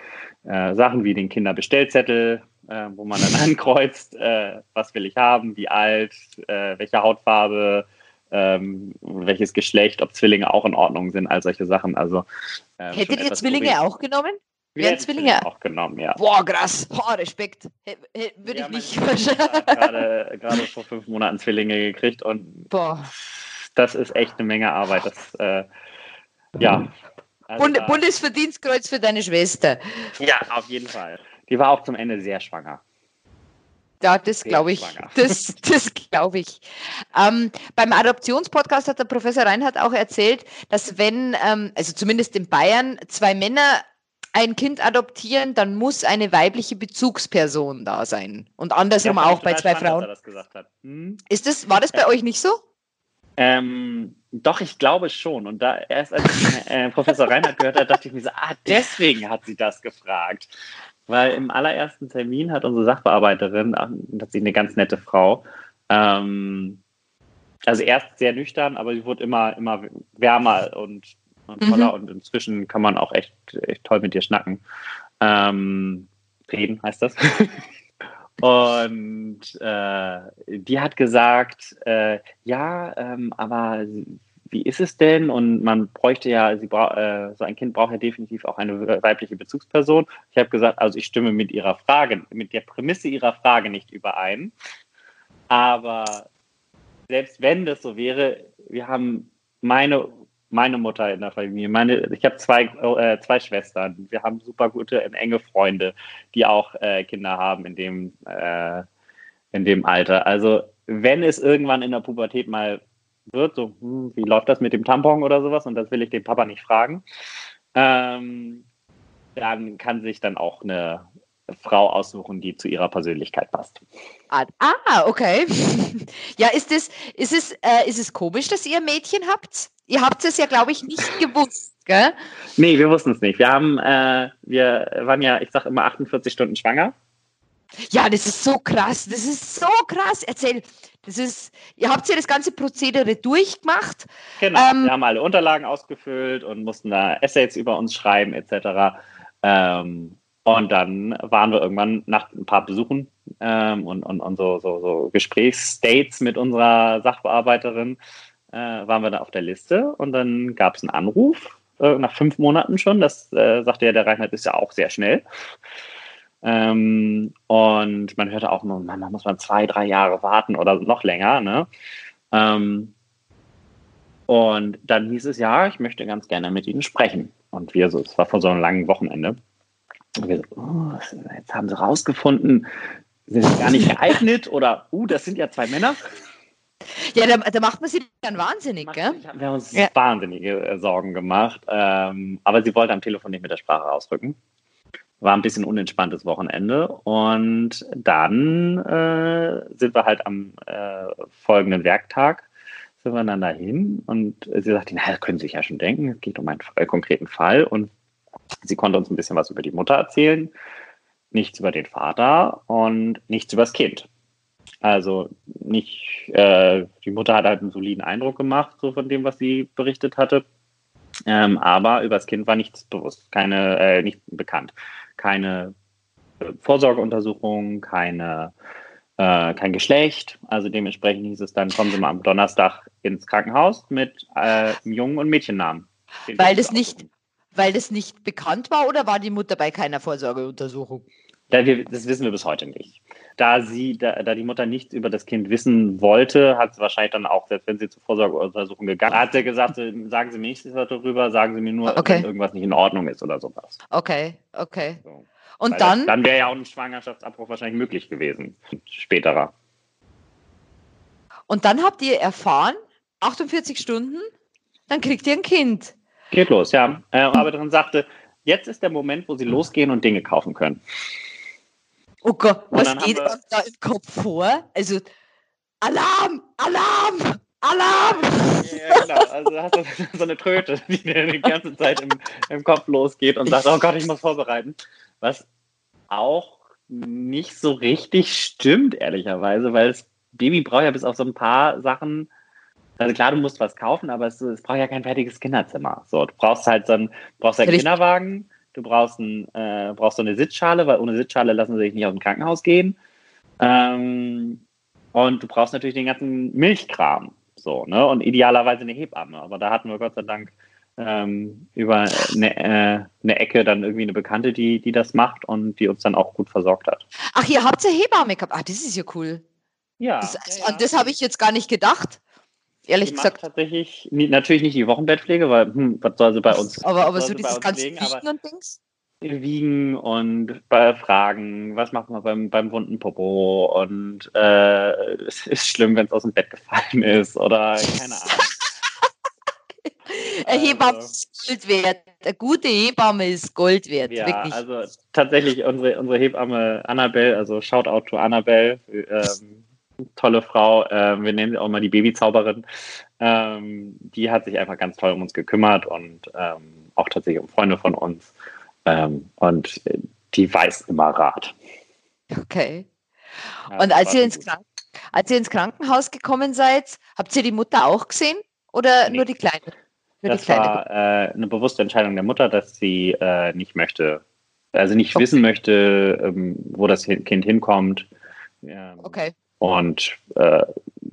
äh, Sachen wie den Kinderbestellzettel, äh, wo man dann [LAUGHS] ankreuzt, äh, was will ich haben, wie alt, äh, welche Hautfarbe, ähm, welches Geschlecht, ob Zwillinge auch in Ordnung sind, all solche Sachen. Also, äh, Hättet ihr Zwillinge auch genommen? Wir Wären Zwillinge auch genommen, ja. Boah, krass. Boah, Respekt. Würde ich nicht. gerade, gerade vor fünf Monaten Zwillinge gekriegt und Boah. das ist echt eine Menge Arbeit. Das, äh, ja. Also Bund, Bundesverdienstkreuz für deine Schwester. Ja, auf jeden Fall. Die war auch zum Ende sehr schwanger. Ja, das glaube ich. [LAUGHS] Das, das glaube ich. Ähm, beim Adoptionspodcast hat der Professor Reinhardt auch erzählt, dass wenn, ähm, also zumindest in Bayern, zwei Männer ein Kind adoptieren, dann muss eine weibliche Bezugsperson da sein. Und andersrum ja, auch bei zwei Frauen. Das hm? Ist das, war das bei ja. euch nicht so? Ähm, doch, ich glaube schon. Und da erst als ich äh, Professor Reinhardt gehört habe, dachte ich mir so, ah, deswegen hat sie das gefragt. Weil im allerersten Termin hat unsere Sachbearbeiterin, tatsächlich eine ganz nette Frau, ähm, also erst sehr nüchtern, aber sie wurde immer, immer wärmer und, und toller mhm. und inzwischen kann man auch echt, echt toll mit ihr schnacken. Ähm, reden heißt das. [LAUGHS] und äh, die hat gesagt, äh, ja, ähm, aber wie ist es denn? Und man bräuchte ja, sie bra äh, so ein Kind braucht ja definitiv auch eine weibliche Bezugsperson. Ich habe gesagt, also ich stimme mit ihrer Frage, mit der Prämisse ihrer Frage nicht überein. Aber selbst wenn das so wäre, wir haben meine, meine Mutter in der Familie, meine, ich habe zwei, äh, zwei Schwestern, wir haben super gute, enge Freunde, die auch äh, Kinder haben in dem, äh, in dem Alter. Also wenn es irgendwann in der Pubertät mal wird, so, hm, wie läuft das mit dem Tampon oder sowas, und das will ich den Papa nicht fragen, ähm, dann kann sich dann auch eine Frau aussuchen, die zu ihrer Persönlichkeit passt. Ah, ah okay. [LAUGHS] ja, ist es, ist, es, äh, ist es komisch, dass ihr Mädchen habt? Ihr habt es ja, glaube ich, nicht gewusst, gell? Nee, wir wussten es nicht. Wir haben, äh, wir waren ja, ich sage immer 48 Stunden schwanger. Ja, das ist so krass. Das ist so krass. Erzähl. Das ist, ihr habt ja das ganze Prozedere durchgemacht. Genau. Ähm, wir haben alle Unterlagen ausgefüllt und mussten da Essays über uns schreiben, etc. Ähm, und dann waren wir irgendwann nach ein paar Besuchen ähm, und, und, und so, so, so Gesprächsstates mit unserer Sachbearbeiterin, äh, waren wir da auf der Liste und dann gab es einen Anruf, äh, nach fünf Monaten schon. Das äh, sagte ja der Reinhard, ist ja auch sehr schnell. Ähm, und man hörte auch nur, man, da muss man zwei, drei Jahre warten oder noch länger. Ne? Ähm, und dann hieß es, ja, ich möchte ganz gerne mit Ihnen sprechen. Und wir so, es war vor so einem langen Wochenende. Und wir so, oh, jetzt haben sie rausgefunden, sind sie gar nicht geeignet oder, uh, das sind ja zwei Männer. Ja, da, da macht man sich dann wahnsinnig, gell? Wir haben uns Ja. wahnsinnige äh, Sorgen gemacht, ähm, aber sie wollte am Telefon nicht mit der Sprache rausrücken. War ein bisschen unentspanntes Wochenende und dann äh, sind wir halt am äh, folgenden Werktag sind wir dann dahin und sie sagte, na, das können Sie sich ja schon denken, es geht um einen äh, konkreten Fall und sie konnte uns ein bisschen was über die Mutter erzählen, nichts über den Vater und nichts über das Kind. Also nicht, äh, die Mutter hat halt einen soliden Eindruck gemacht, so von dem, was sie berichtet hatte. Ähm, aber über das Kind war nichts bewusst, keine, äh, nicht bekannt. Keine äh, Vorsorgeuntersuchung, keine, äh, kein Geschlecht. Also dementsprechend hieß es dann, kommen Sie mal am Donnerstag ins Krankenhaus mit äh, einem Jungen- und Mädchennamen. Weil das nicht-. Weil das nicht bekannt war oder war die Mutter bei keiner Vorsorgeuntersuchung? Das wissen wir bis heute nicht. Da sie, da, da die Mutter nichts über das Kind wissen wollte, hat sie wahrscheinlich dann auch, selbst wenn sie zur Vorsorgeuntersuchung gegangen hat, sie gesagt, äh, sagen Sie mir nichts darüber, sagen Sie mir nur, Okay. wenn irgendwas nicht in Ordnung ist oder sowas. Okay, okay. So. Und Weil dann, Das, dann wäre ja auch ein Schwangerschaftsabbruch wahrscheinlich möglich gewesen. Späterer. und dann habt ihr erfahren, 48 Stunden, dann kriegt ihr ein Kind. Geht los, ja. Äh, Arbeiterin sagte, jetzt ist der Moment, wo Sie losgehen und Dinge kaufen können. Oh Gott, Und was geht uns da im Kopf vor? Also, Alarm, Alarm, Alarm! Ja, genau. Also hast du [LAUGHS] so eine Tröte, die dir die ganze Zeit im, im Kopf losgeht und sagt, oh Gott, ich muss vorbereiten. Was auch nicht so richtig stimmt, ehrlicherweise, weil das Baby braucht ja bis auf so ein paar Sachen, also klar, du musst was kaufen, aber es, es braucht ja kein fertiges Kinderzimmer. So, du brauchst halt so einen, brauchst einen. Kinderwagen, du brauchst, ein, äh, brauchst so eine Sitzschale, weil ohne Sitzschale lassen sie sich nicht aus dem Krankenhaus gehen. Ähm, und du brauchst natürlich den ganzen Milchkram. So, ne? Und idealerweise eine Hebamme. Aber da hatten wir Gott sei Dank ähm, über eine, äh, eine Ecke dann irgendwie eine Bekannte, die, die das macht und die uns dann auch gut versorgt hat. Ach, ihr habt ja Hebamme gehabt. Ah, das ist ja cool. Ja. Das, ja, An das habe ich jetzt gar nicht gedacht. Ehrlich Die gesagt. tatsächlich natürlich nicht die Wochenbettpflege, weil hm, was soll sie bei uns Aber, aber so dieses ganze Wiegen und Dings. wiegen und bei Fragen, was macht man beim, beim wunden Popo und äh, es ist schlimm, wenn es aus dem Bett gefallen ist oder keine Ahnung. [LAUGHS] Eine Hebamme Also- ist Gold wert. Eine gute Hebamme ist Gold wert. Ja, wirklich. also tatsächlich unsere, unsere Hebamme Annabelle, also Shoutout to Annabelle, ähm, tolle Frau, ähm, wir nennen sie auch mal die Babyzauberin, ähm, die hat sich einfach ganz toll um uns gekümmert und ähm, auch tatsächlich um Freunde von uns ähm, und äh, die weiß immer Rat. okay. Also Und als ihr, ins gut. Als ihr ins Krankenhaus gekommen seid, habt ihr die Mutter auch gesehen? Oder Nee. nur die Kleine? Nur Das die Kleine. war äh, eine bewusste Entscheidung der Mutter, dass sie äh, nicht möchte, also nicht Okay. wissen möchte, ähm, wo das Kind hinkommt. Ähm, Okay. Und äh,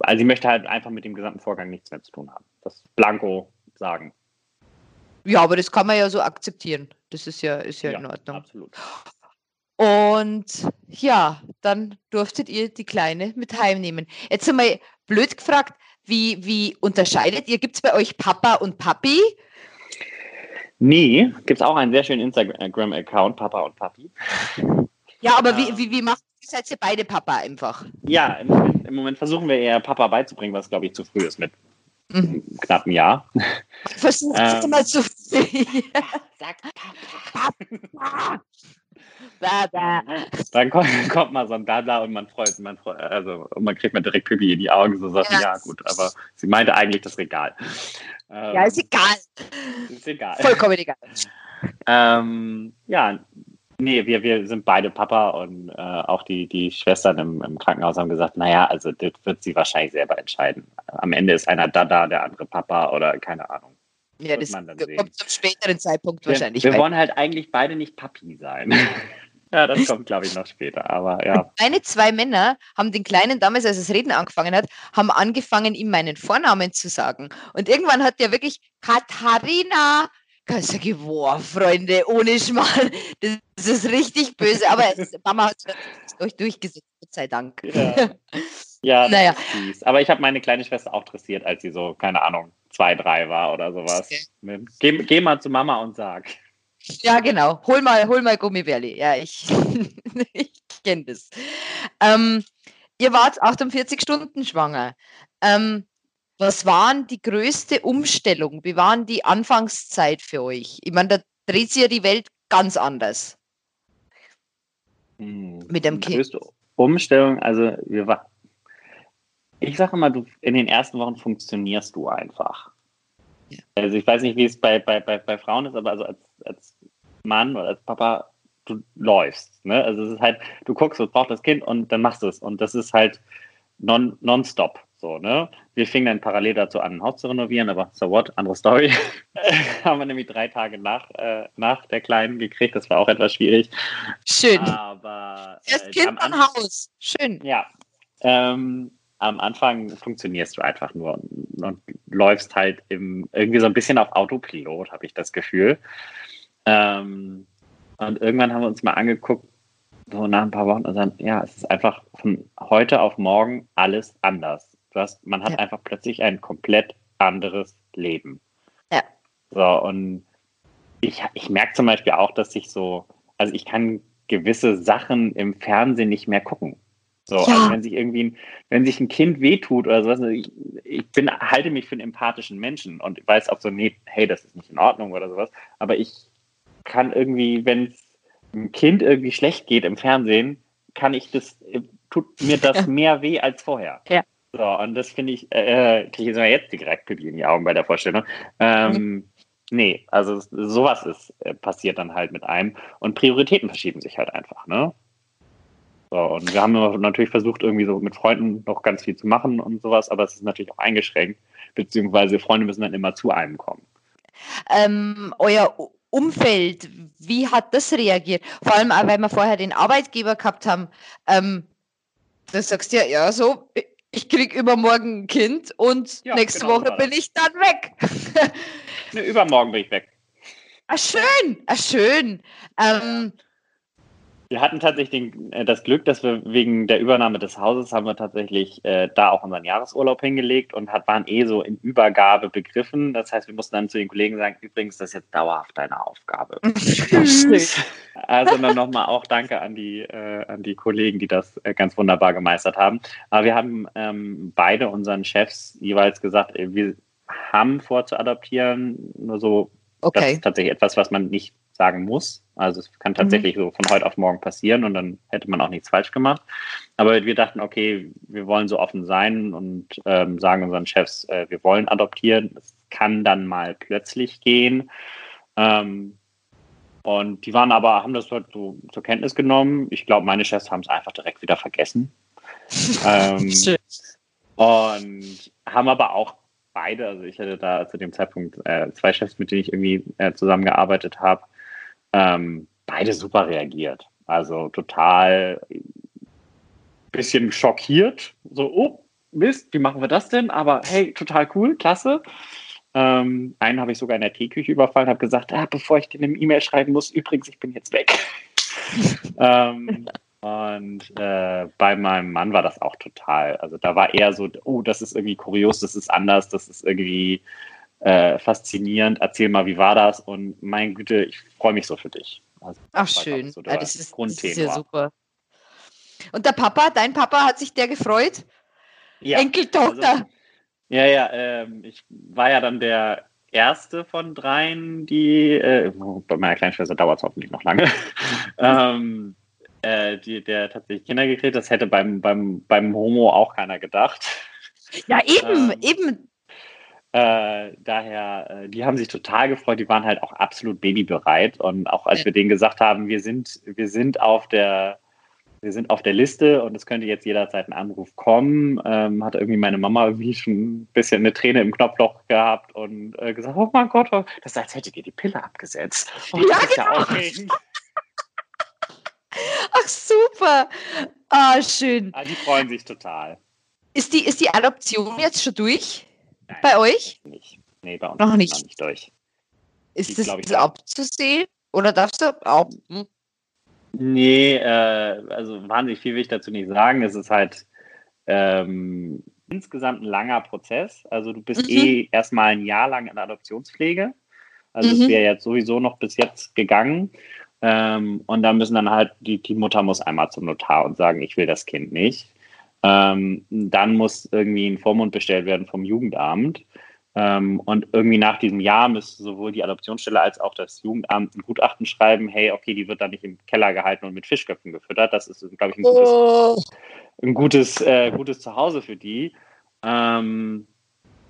also sie möchte halt einfach mit dem gesamten Vorgang nichts mehr zu tun haben. Das Blanco sagen. Ja, aber das kann man ja so akzeptieren. Das ist ja, ist ja, in Ordnung. Absolut. Und ja, dann durftet ihr die Kleine mit heimnehmen. Jetzt einmal blöd gefragt, wie, wie unterscheidet ihr? Gibt es bei euch Papa und Papi? Nee, gibt es auch einen sehr schönen Instagram-Account, Papa und Papi. Ja, aber Ja. wie, wie, wie macht seid ihr beide Papa einfach? Ja, im Moment, im Moment versuchen wir eher Papa beizubringen, was glaube ich zu früh ist mit Mhm. knapp einem Jahr. Versucht es Ähm. mal zu. Sag Papa. Baba. Dann kommt, kommt mal so ein Dada und man freut, man freut, also und man kriegt man direkt Pipi in die Augen, so sagt, Ja. ja. gut, aber sie meinte eigentlich das Regal. Ähm, Ja, ist egal. ist egal. Vollkommen egal. Ähm, ja, nee, wir, wir sind beide Papa und äh, auch die, die Schwestern im, im Krankenhaus haben gesagt, naja, also das wird sie wahrscheinlich selber entscheiden. Am Ende ist einer Dada, der andere Papa oder keine Ahnung. Ja, das kommt sehen. zum späteren Zeitpunkt Wir, wahrscheinlich. wir weil wollen halt eigentlich beide nicht Papi sein. [LAUGHS] ja, das kommt, glaube ich, noch später. Aber ja, Meine zwei Männer haben den Kleinen damals, als es Reden angefangen hat, haben angefangen, ihm meinen Vornamen zu sagen. Und irgendwann hat der wirklich Katharina. Da sag ich, boah, Freunde, ohne Schmal, das ist richtig böse. Aber Mama hat es durch, durchgesetzt, Gott sei Dank. Ja. [LAUGHS] ja Naja. ist. Aber ich habe meine kleine Schwester auch dressiert, als sie so, keine Ahnung, zwei, drei war oder sowas. Okay. Ne? Geh, geh mal zu Mama und sag. Ja, genau. Hol mal, hol mal Gummibärli. Ja, ich, [LAUGHS] ich kenne das. Ähm, ihr wart 48 Stunden schwanger. Ähm, Was waren die größte Umstellung? Wie waren die Anfangszeit für euch? Ich meine, da dreht sich ja die Welt ganz anders. Hm, mit dem Kind. Größte Umstellung, also wir war, ich sage mal, du, in den ersten Wochen funktionierst du einfach. Ja. Also ich weiß nicht, wie es bei, bei, bei, bei Frauen ist, aber also als, als Mann oder als Papa, du läufst. Ne? Also es ist halt, du guckst, was braucht das Kind und dann machst du es. Und das ist halt non, nonstop. So, ne? Wir fingen dann parallel dazu an, ein Haus zu renovieren, aber so what, andere Story. [LAUGHS] haben wir nämlich drei Tage nach, äh, nach der Kleinen gekriegt. Das war auch etwas schwierig. Schön. Aber äh, Erst Kind am Haus. Schön. Ja. Ähm, am Anfang funktionierst du einfach nur und, und, läufst halt im, irgendwie so ein bisschen auf Autopilot, habe ich das Gefühl. Ähm, und irgendwann haben wir uns mal angeguckt, so nach ein paar Wochen, und dann, ja, es ist einfach von heute auf morgen alles anders. Hast, man hat ja. einfach plötzlich ein komplett anderes Leben. Ja. So, und ich, ich merke zum Beispiel auch, dass ich so, also ich kann gewisse Sachen im Fernsehen nicht mehr gucken. So, ja. also wenn sich irgendwie ein, wenn sich ein Kind wehtut oder sowas, ich, ich bin, halte mich für einen empathischen Menschen und weiß auch so, nee, hey, das ist nicht in Ordnung oder sowas. Aber ich kann irgendwie, wenn es einem Kind irgendwie schlecht geht im Fernsehen, kann ich das, tut mir das ja. mehr weh als vorher. Ja. So, und das finde ich, äh, kriege ich sogar jetzt direkt in die Augen bei der Vorstellung. Ähm. Nee, also sowas ist äh, passiert dann halt mit einem und Prioritäten verschieben sich halt einfach, ne? So, und wir haben natürlich versucht, irgendwie so mit Freunden noch ganz viel zu machen und sowas, aber es ist natürlich auch eingeschränkt, beziehungsweise Freunde müssen dann immer zu einem kommen. Ähm, euer Umfeld, wie hat das reagiert? Vor allem auch, weil wir vorher den Arbeitgeber gehabt haben. Ähm, da sagst du ja, ja, so, ich krieg übermorgen ein Kind und ja, nächste genau Woche bin ich dann weg. ne, übermorgen bin ich weg. Ah, schön, ah, schön. Ähm, wir hatten tatsächlich äh, das Glück, dass wir wegen der Übernahme des Hauses haben wir tatsächlich äh, da auch unseren Jahresurlaub hingelegt und hat, waren eh so in Übergabe begriffen. Das heißt, wir mussten dann zu den Kollegen sagen, übrigens, das ist jetzt dauerhaft deine Aufgabe. [LAUGHS] also dann nochmal auch Danke an die, äh, an die Kollegen, die das äh, ganz wunderbar gemeistert haben. Aber wir haben ähm, beide unseren Chefs jeweils gesagt, äh, wir haben vor zu adoptieren, nur so, okay. das ist tatsächlich etwas, was man nicht sagen muss. Also es kann tatsächlich mhm. so von heute auf morgen passieren und dann hätte man auch nichts falsch gemacht. Aber wir dachten, okay, wir wollen so offen sein und ähm, sagen unseren Chefs, äh, wir wollen adoptieren. Es kann dann mal plötzlich gehen. Ähm, und die waren aber, haben das halt so zur Kenntnis genommen. Ich glaube, meine Chefs haben es einfach direkt wieder vergessen. [LAUGHS] ähm, und haben aber auch beide, also ich hatte da zu dem Zeitpunkt äh, zwei Chefs, mit denen ich irgendwie äh, zusammengearbeitet habe, ähm, beide super reagiert. Also total bisschen schockiert. So, oh, Mist, wie machen wir das denn? Aber hey, total cool, klasse. Ähm, einen habe ich sogar in der Teeküche überfallen, habe gesagt, ah, bevor ich dir eine E-Mail schreiben muss, übrigens, ich bin jetzt weg. [LAUGHS] ähm, und äh, bei meinem Mann war das auch total. Also da war eher so, oh, das ist irgendwie kurios, das ist anders, das ist irgendwie äh, faszinierend. Erzähl mal, wie war das? Und mein Güte, ich freue mich so für dich. Also, Ach schön, so das, ist, das ist ja super. Und der Papa, dein Papa, hat sich der gefreut? Ja, Enkeltochter. Also, ja, ja, ähm, ich war ja dann der erste von dreien, die, äh, bei meiner kleinen Schwester dauert es hoffentlich noch lange, [LAUGHS] ähm, äh, die, der tatsächlich Kinder gekriegt. Das hätte beim, beim, beim Homo auch keiner gedacht. Ja, eben, ähm, eben. Äh, daher, äh, die haben sich total gefreut, die waren halt auch absolut babybereit. Und auch als wir denen gesagt haben, wir sind, wir sind auf der, wir sind auf der Liste und es könnte jetzt jederzeit ein Anruf kommen, ähm, hat irgendwie meine Mama irgendwie schon ein bisschen eine Träne im Knopfloch gehabt und äh, gesagt, oh mein Gott, oh, das ist, als hättet ihr die Pille abgesetzt. Oh, ja, genau. [LAUGHS] Ach, super. Ah, schön. Ah, die freuen sich total. Ist die, ist die Adoption jetzt schon durch? Nein, bei euch? Nicht. Nee, bei uns noch nicht. Noch nicht durch. Ist Die, das abzusehen? Oder darfst du auch? Hm? Nee, äh, also wahnsinnig viel will ich dazu nicht sagen. Es ist halt ähm, insgesamt ein langer Prozess. Also du bist mhm. eh erstmal ein Jahr lang in der Adoptionspflege. Also mhm. es wäre jetzt sowieso noch bis jetzt gegangen. Ähm, und da müssen dann halt, die, die Mutter muss einmal zum Notar und sagen, ich will das Kind nicht. Ähm, dann muss irgendwie ein Vormund bestellt werden vom Jugendamt. Ähm, und irgendwie nach diesem Jahr müsste sowohl die Adoptionsstelle als auch das Jugendamt ein Gutachten schreiben, hey, okay, die wird da nicht im Keller gehalten und mit Fischköpfen gefüttert. Das ist, glaube ich, ein gutes, oh. ein gutes, äh, gutes Zuhause für die. Ähm,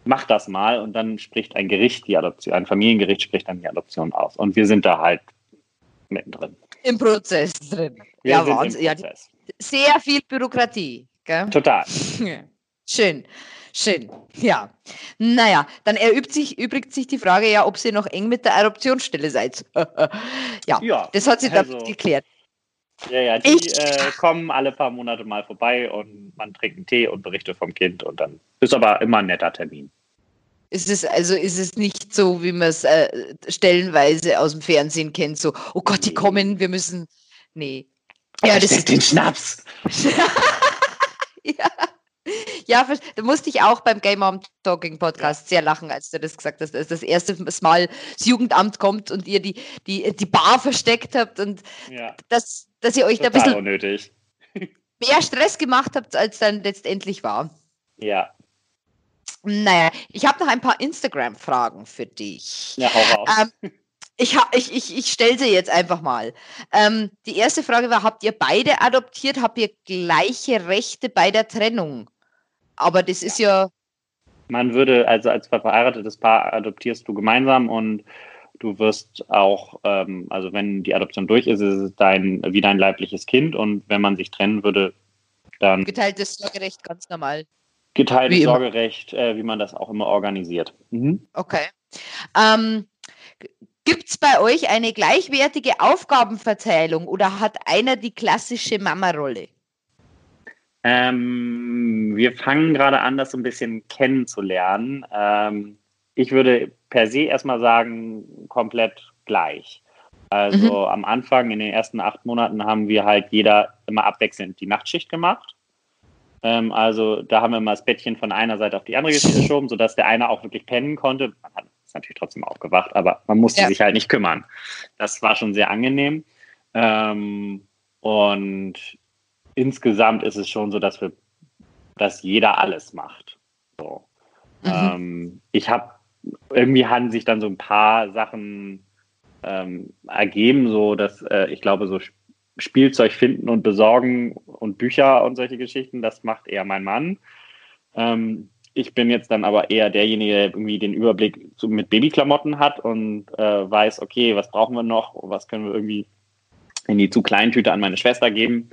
mach das mal und dann spricht ein Gericht die Adoption, ein Familiengericht spricht dann die Adoption aus. Und wir sind da halt mittendrin. Im Prozess drin. Wir ja, Wahnsinn. Ja, sehr viel Bürokratie. Gell? Total. [LAUGHS] Schön. Schön, ja. Naja, dann erübt sich, übrigt sich die Frage ja, ob Sie noch eng mit der Adoptionsstelle seid. [LAUGHS] ja, ja, das hat sich also, geklärt. Ja, ja, die äh, kommen alle paar Monate mal vorbei und man trinkt einen Tee und berichtet vom Kind und dann ist aber immer ein netter Termin. Ist es also ist es nicht so, wie man es äh, stellenweise aus dem Fernsehen kennt, so, oh Gott, die kommen, wir müssen. Nee. Ja, das ist den Schnaps. [LAUGHS] [LAUGHS] ja. Ja, da musste ich auch beim Game Mom Talking Podcast sehr lachen, als du das gesagt hast, dass das erste Mal das Jugendamt kommt und ihr die, die, die Bar versteckt habt und ja. dass, dass ihr euch Total da ein bisschen unnötig. [LAUGHS] mehr Stress gemacht habt, als dann letztendlich war. Ja. Naja, ich habe noch ein paar Instagram-Fragen für dich. Ja, hau raus. Ähm, [LAUGHS] ich, ich, ich, ich stelle sie jetzt einfach mal. Ähm, die erste Frage war, habt ihr beide adoptiert? Habt ihr gleiche Rechte bei der Trennung? Aber das ist ja. Man würde, also als verheiratetes Paar adoptierst du gemeinsam und du wirst auch, ähm, also wenn die Adoption durch ist, ist es dein, wie dein leibliches Kind und wenn man sich trennen würde, dann. Geteiltes Sorgerecht, ganz normal. Geteiltes Sorgerecht, äh, wie man das auch immer organisiert. Mhm. Okay. Ähm, Gibt es bei euch eine gleichwertige Aufgabenverteilung oder hat einer die klassische Mama-Rolle? Ähm, wir fangen gerade an, das so ein bisschen kennenzulernen. Ähm, ich würde per se erstmal sagen, komplett gleich. Also mhm. am Anfang, in den ersten acht Monaten, haben wir halt jeder immer abwechselnd die Nachtschicht gemacht. Ähm, also da haben wir mal das Bettchen von einer Seite auf die andere [LAUGHS] geschoben, sodass der eine auch wirklich pennen konnte. Man hat ist natürlich trotzdem aufgewacht, aber man musste ja. sich halt nicht kümmern. Das war schon sehr angenehm. Ähm, und insgesamt ist es schon so, dass wir, dass jeder alles macht. So. Mhm. Ähm, ich habe irgendwie haben sich dann so ein paar Sachen ähm, ergeben, so dass äh, ich glaube, so Spielzeug finden und besorgen und Bücher und solche Geschichten, das macht eher mein Mann. Ähm, ich bin jetzt dann aber eher derjenige, der irgendwie den Überblick mit Babyklamotten hat und äh, weiß, okay, was brauchen wir noch, was können wir irgendwie in die zu kleinen Tüte an meine Schwester geben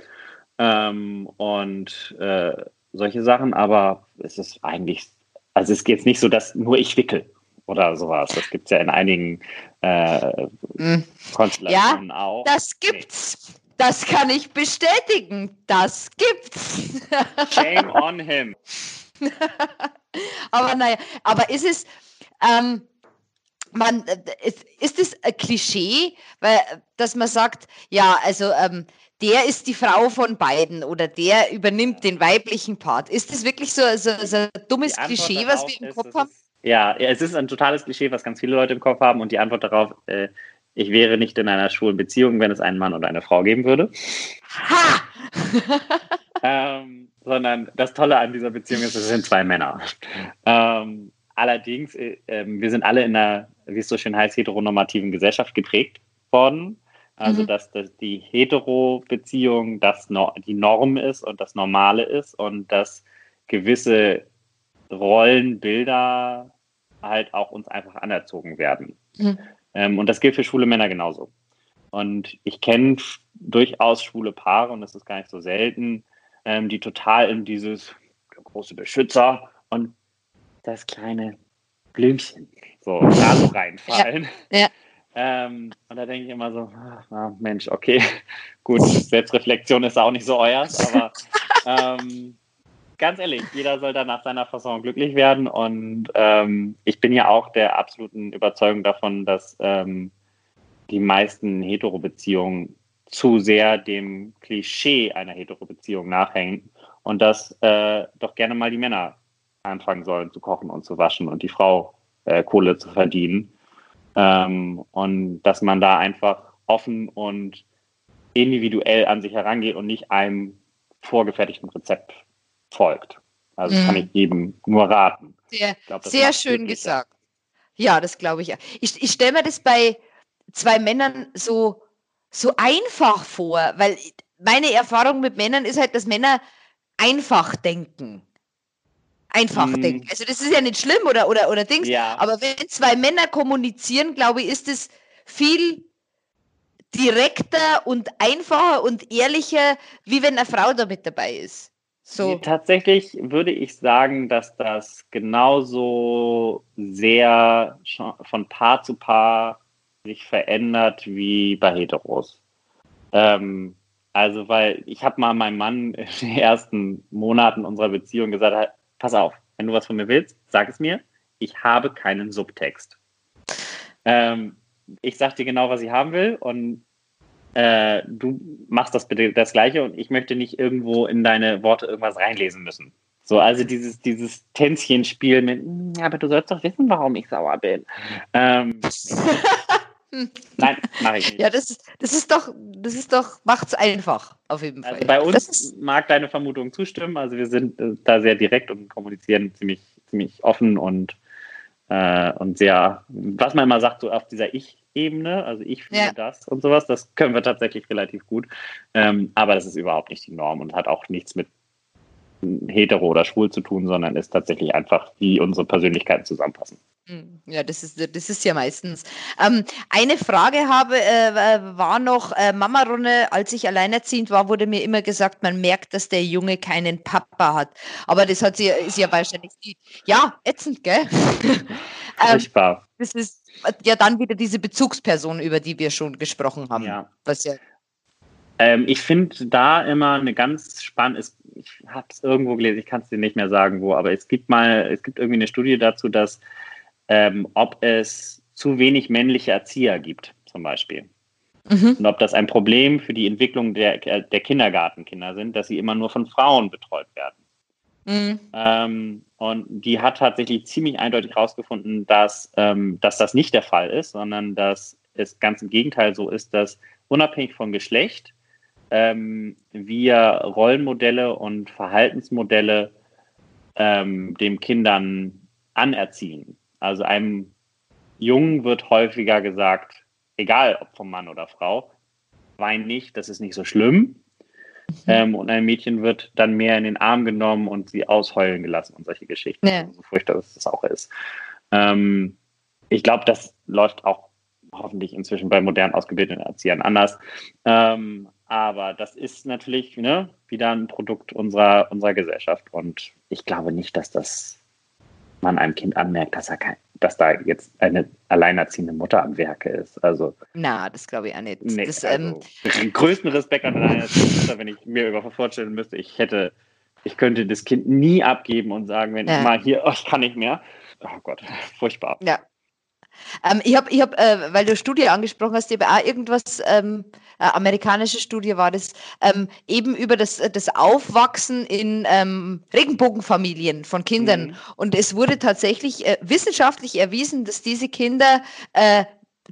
ähm, und äh, solche Sachen. Aber es ist eigentlich, also es geht jetzt nicht so, dass nur ich wickel oder sowas. Das gibt es ja in einigen äh, hm. Konstellationen ja, auch. Das gibt's. Nee. Das kann ich bestätigen. Das gibt's. Shame on him. [LAUGHS] [LAUGHS] aber naja, aber ist es, ähm, man, ist, ist es ein Klischee, weil, dass man sagt, ja, also ähm, der ist die Frau von beiden oder der übernimmt den weiblichen Part. Ist das wirklich so, so, so ein dummes Klischee, was wir im Kopf haben? ja, es ist ein totales Klischee, was ganz viele Leute im Kopf haben und die Antwort darauf, äh, ich wäre nicht in einer schwulen Beziehung, wenn es einen Mann oder eine Frau geben würde. Ha! [LAUGHS] ähm, sondern das Tolle an dieser Beziehung ist, es sind zwei Männer. Ähm, allerdings, äh, wir sind alle in einer, wie es so schön heißt, heteronormativen Gesellschaft geprägt worden. Also, mhm. dass, dass die Hetero-Beziehung das no die Norm ist und das Normale ist und dass gewisse Rollenbilder halt auch uns einfach anerzogen werden. Mhm. Ähm, und das gilt für schwule Männer genauso. Und ich kenne durchaus schwule Paare, und das ist gar nicht so selten, ähm, die total in dieses große Beschützer und das kleine Blümchen so da so reinfallen. Ja. ja. Ähm, und da denke ich immer so, ach, Mensch, okay, [LAUGHS] gut, Selbstreflexion ist auch nicht so euers, aber [LAUGHS] ähm, ganz ehrlich, jeder soll da nach seiner Fasson glücklich werden und ähm, ich bin ja auch der absoluten Überzeugung davon, dass ähm, die meisten Hetero-Beziehungen zu sehr dem Klischee einer Hetero-Beziehung nachhängen und dass äh, doch gerne mal die Männer anfangen sollen zu kochen und zu waschen und die Frau äh, Kohle zu verdienen. Ähm, und dass man da einfach offen und individuell an sich herangeht und nicht einem vorgefertigten Rezept folgt. Also mhm. kann ich jedem nur raten. Sehr, glaub, sehr schön gesagt. Ja, das glaube ich. Ich, ich stelle mir das bei zwei Männern so, so einfach vor, weil meine Erfahrung mit Männern ist halt, dass Männer einfach denken. Einfach hm. denken. Also das ist ja nicht schlimm oder, oder, oder Dings. Ja. Aber wenn zwei Männer kommunizieren, glaube ich, ist es viel direkter und einfacher und ehrlicher, wie wenn eine Frau da mit dabei ist. So. Tatsächlich würde ich sagen, dass das genauso sehr von Paar zu Paar sich verändert wie bei Heteros. Ähm, also, weil ich habe mal meinem Mann [LAUGHS] in den ersten Monaten unserer Beziehung gesagt, pass auf, wenn du was von mir willst, sag es mir. Ich habe keinen Subtext. Ähm, ich sag dir genau, was ich haben will und äh, du machst das bitte das Gleiche und ich möchte nicht irgendwo in deine Worte irgendwas reinlesen müssen. So, also dieses, dieses Tänzchenspiel mit, hm, aber du sollst doch wissen, warum ich sauer bin. Ähm, [LAUGHS] Nein, mache ich nicht. Ja, das ist, das ist doch, das ist doch, macht's einfach, auf jeden Fall. Also bei uns mag deine Vermutung zustimmen. Also wir sind äh, da sehr direkt und kommunizieren ziemlich, ziemlich offen und, äh, und sehr, was man immer sagt, so auf dieser Ich-Ebene, also ich fühle ja. das und sowas, das können wir tatsächlich relativ gut. Ähm, aber das ist überhaupt nicht die Norm und hat auch nichts mit hetero oder schwul zu tun, sondern ist tatsächlich einfach, wie unsere Persönlichkeiten zusammenpassen. Hm, ja, das ist, das ist ja meistens. Ähm, eine Frage habe, äh, war noch, äh, Mama Runne, als ich alleinerziehend war, wurde mir immer gesagt, man merkt, dass der Junge keinen Papa hat. Aber das hat sie, ist ja wahrscheinlich, ja, ätzend, gell? [LAUGHS] ähm, das ist ja dann wieder diese Bezugsperson, über die wir schon gesprochen haben. Ja. Was ja ähm, ich finde da immer eine ganz spannende, ich habe es irgendwo gelesen, ich kann es dir nicht mehr sagen, wo, aber es gibt mal, es gibt irgendwie eine Studie dazu, dass ähm, ob es zu wenig männliche Erzieher gibt, zum Beispiel. Mhm. Und ob das ein Problem für die Entwicklung der, der Kindergartenkinder sind, dass sie immer nur von Frauen betreut werden. Mhm. Ähm, und die hat tatsächlich ziemlich eindeutig herausgefunden, dass, ähm, dass das nicht der Fall ist, sondern dass es ganz im Gegenteil so ist, dass unabhängig von Geschlecht ähm, wir Rollenmodelle und Verhaltensmodelle ähm, dem Kindern anerziehen. Also einem Jungen wird häufiger gesagt, egal ob vom Mann oder Frau, wein nicht, das ist nicht so schlimm. Mhm. Ähm, und ein Mädchen wird dann mehr in den Arm genommen und sie ausheulen gelassen und solche Geschichten. Ja. So furchtbar das auch ist. Ähm, ich glaube, das läuft auch hoffentlich inzwischen bei modern ausgebildeten Erziehern anders. Ähm, aber das ist natürlich ne, wieder ein Produkt unserer, unserer Gesellschaft. Und ich glaube nicht, dass das man einem Kind anmerkt, dass, er kein, dass da jetzt eine alleinerziehende Mutter am Werke ist. Also, Na, das glaube ich auch nicht. Nee, das, also, ähm, größten Respekt an eine alleinerziehende Mutter, wenn ich mir über vorstellen müsste, ich hätte, ich könnte das Kind nie abgeben und sagen, wenn ja. ich mal hier, oh, ich kann nicht mehr. Oh Gott, furchtbar. Ja, ähm, ich habe, ich hab, äh, weil du Studie angesprochen hast, ich habe auch irgendwas, ähm, äh, amerikanische Studie war das, ähm, eben über das, das Aufwachsen in ähm, Regenbogenfamilien von Kindern. Mhm. Und es wurde tatsächlich äh, wissenschaftlich erwiesen, dass diese Kinder äh,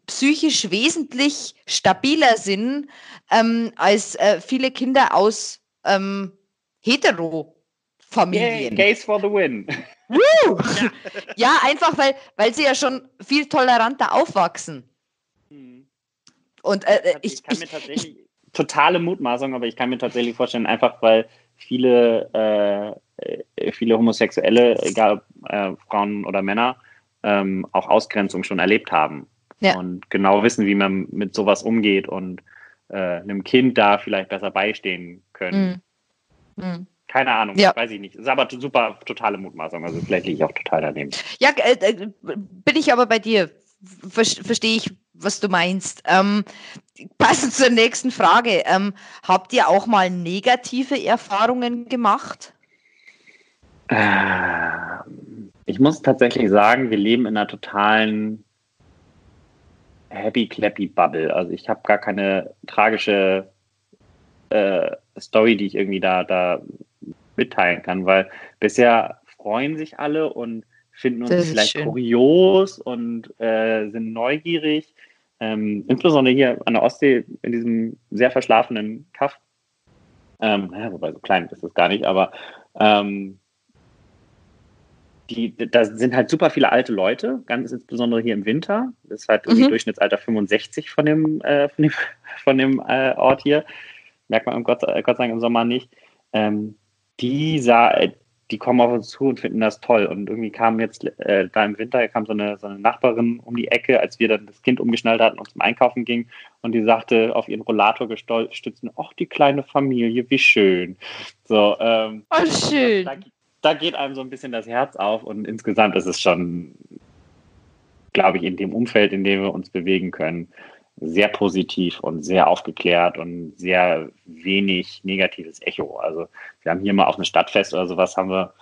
psychisch wesentlich stabiler sind ähm, als äh, viele Kinder aus ähm, hetero Familien. Yeah, case for the win. [LAUGHS] Woo! [LAUGHS] ja, einfach weil, weil sie ja schon viel toleranter aufwachsen. Hm. Und äh, also ich, ich, kann mir tatsächlich ich, totale Mutmaßung, aber ich kann mir tatsächlich vorstellen, einfach weil viele, äh, viele Homosexuelle, egal ob äh, Frauen oder Männer, ähm, auch Ausgrenzung schon erlebt haben ja. und genau wissen, wie man mit sowas umgeht und äh, einem Kind da vielleicht besser beistehen können. Mhm. Mhm. Keine Ahnung, ja. weiß ich nicht. Ist aber super totale Mutmaßung. Also vielleicht liege ich auch total daneben. Ja, äh, äh bin ich aber bei dir. Verstehe ich, was du meinst. Ähm, passend zur nächsten Frage. Ähm, habt ihr auch mal negative Erfahrungen gemacht? Äh, ich muss tatsächlich sagen, wir leben in einer totalen happy clappy Bubble. Also ich habe gar keine tragische äh, Story, die ich irgendwie da, da mitteilen kann, weil bisher freuen sich alle und finden uns vielleicht schön. kurios und äh, sind neugierig. Ähm, insbesondere hier an der Ostsee in diesem sehr verschlafenen Kaff. Ähm, ja, wobei so klein ist es gar nicht, aber Ähm, die, da sind halt super viele alte Leute, ganz insbesondere hier im Winter. Das ist halt irgendwie mhm. Durchschnittsalter 65 von dem, äh, von dem, [LAUGHS] von dem äh, Ort hier. Merkt man Gott, äh, Gott sei Dank im Sommer nicht. Ähm, die, sah, die kommen auf uns zu und finden das toll. Und irgendwie kam jetzt äh, da im Winter kam so eine, so eine Nachbarin um die Ecke, als wir dann das Kind umgeschnallt hatten und zum Einkaufen ging. Und die sagte auf ihren Rollator gestützt, ach, die kleine Familie, wie schön. So, ähm, oh, schön. Da, da geht einem so ein bisschen das Herz auf und insgesamt ist es schon, glaube ich, in dem Umfeld, in dem wir uns bewegen können, sehr positiv und sehr aufgeklärt und sehr wenig negatives Echo. Also wir haben hier mal auf einem Stadtfest oder sowas haben wir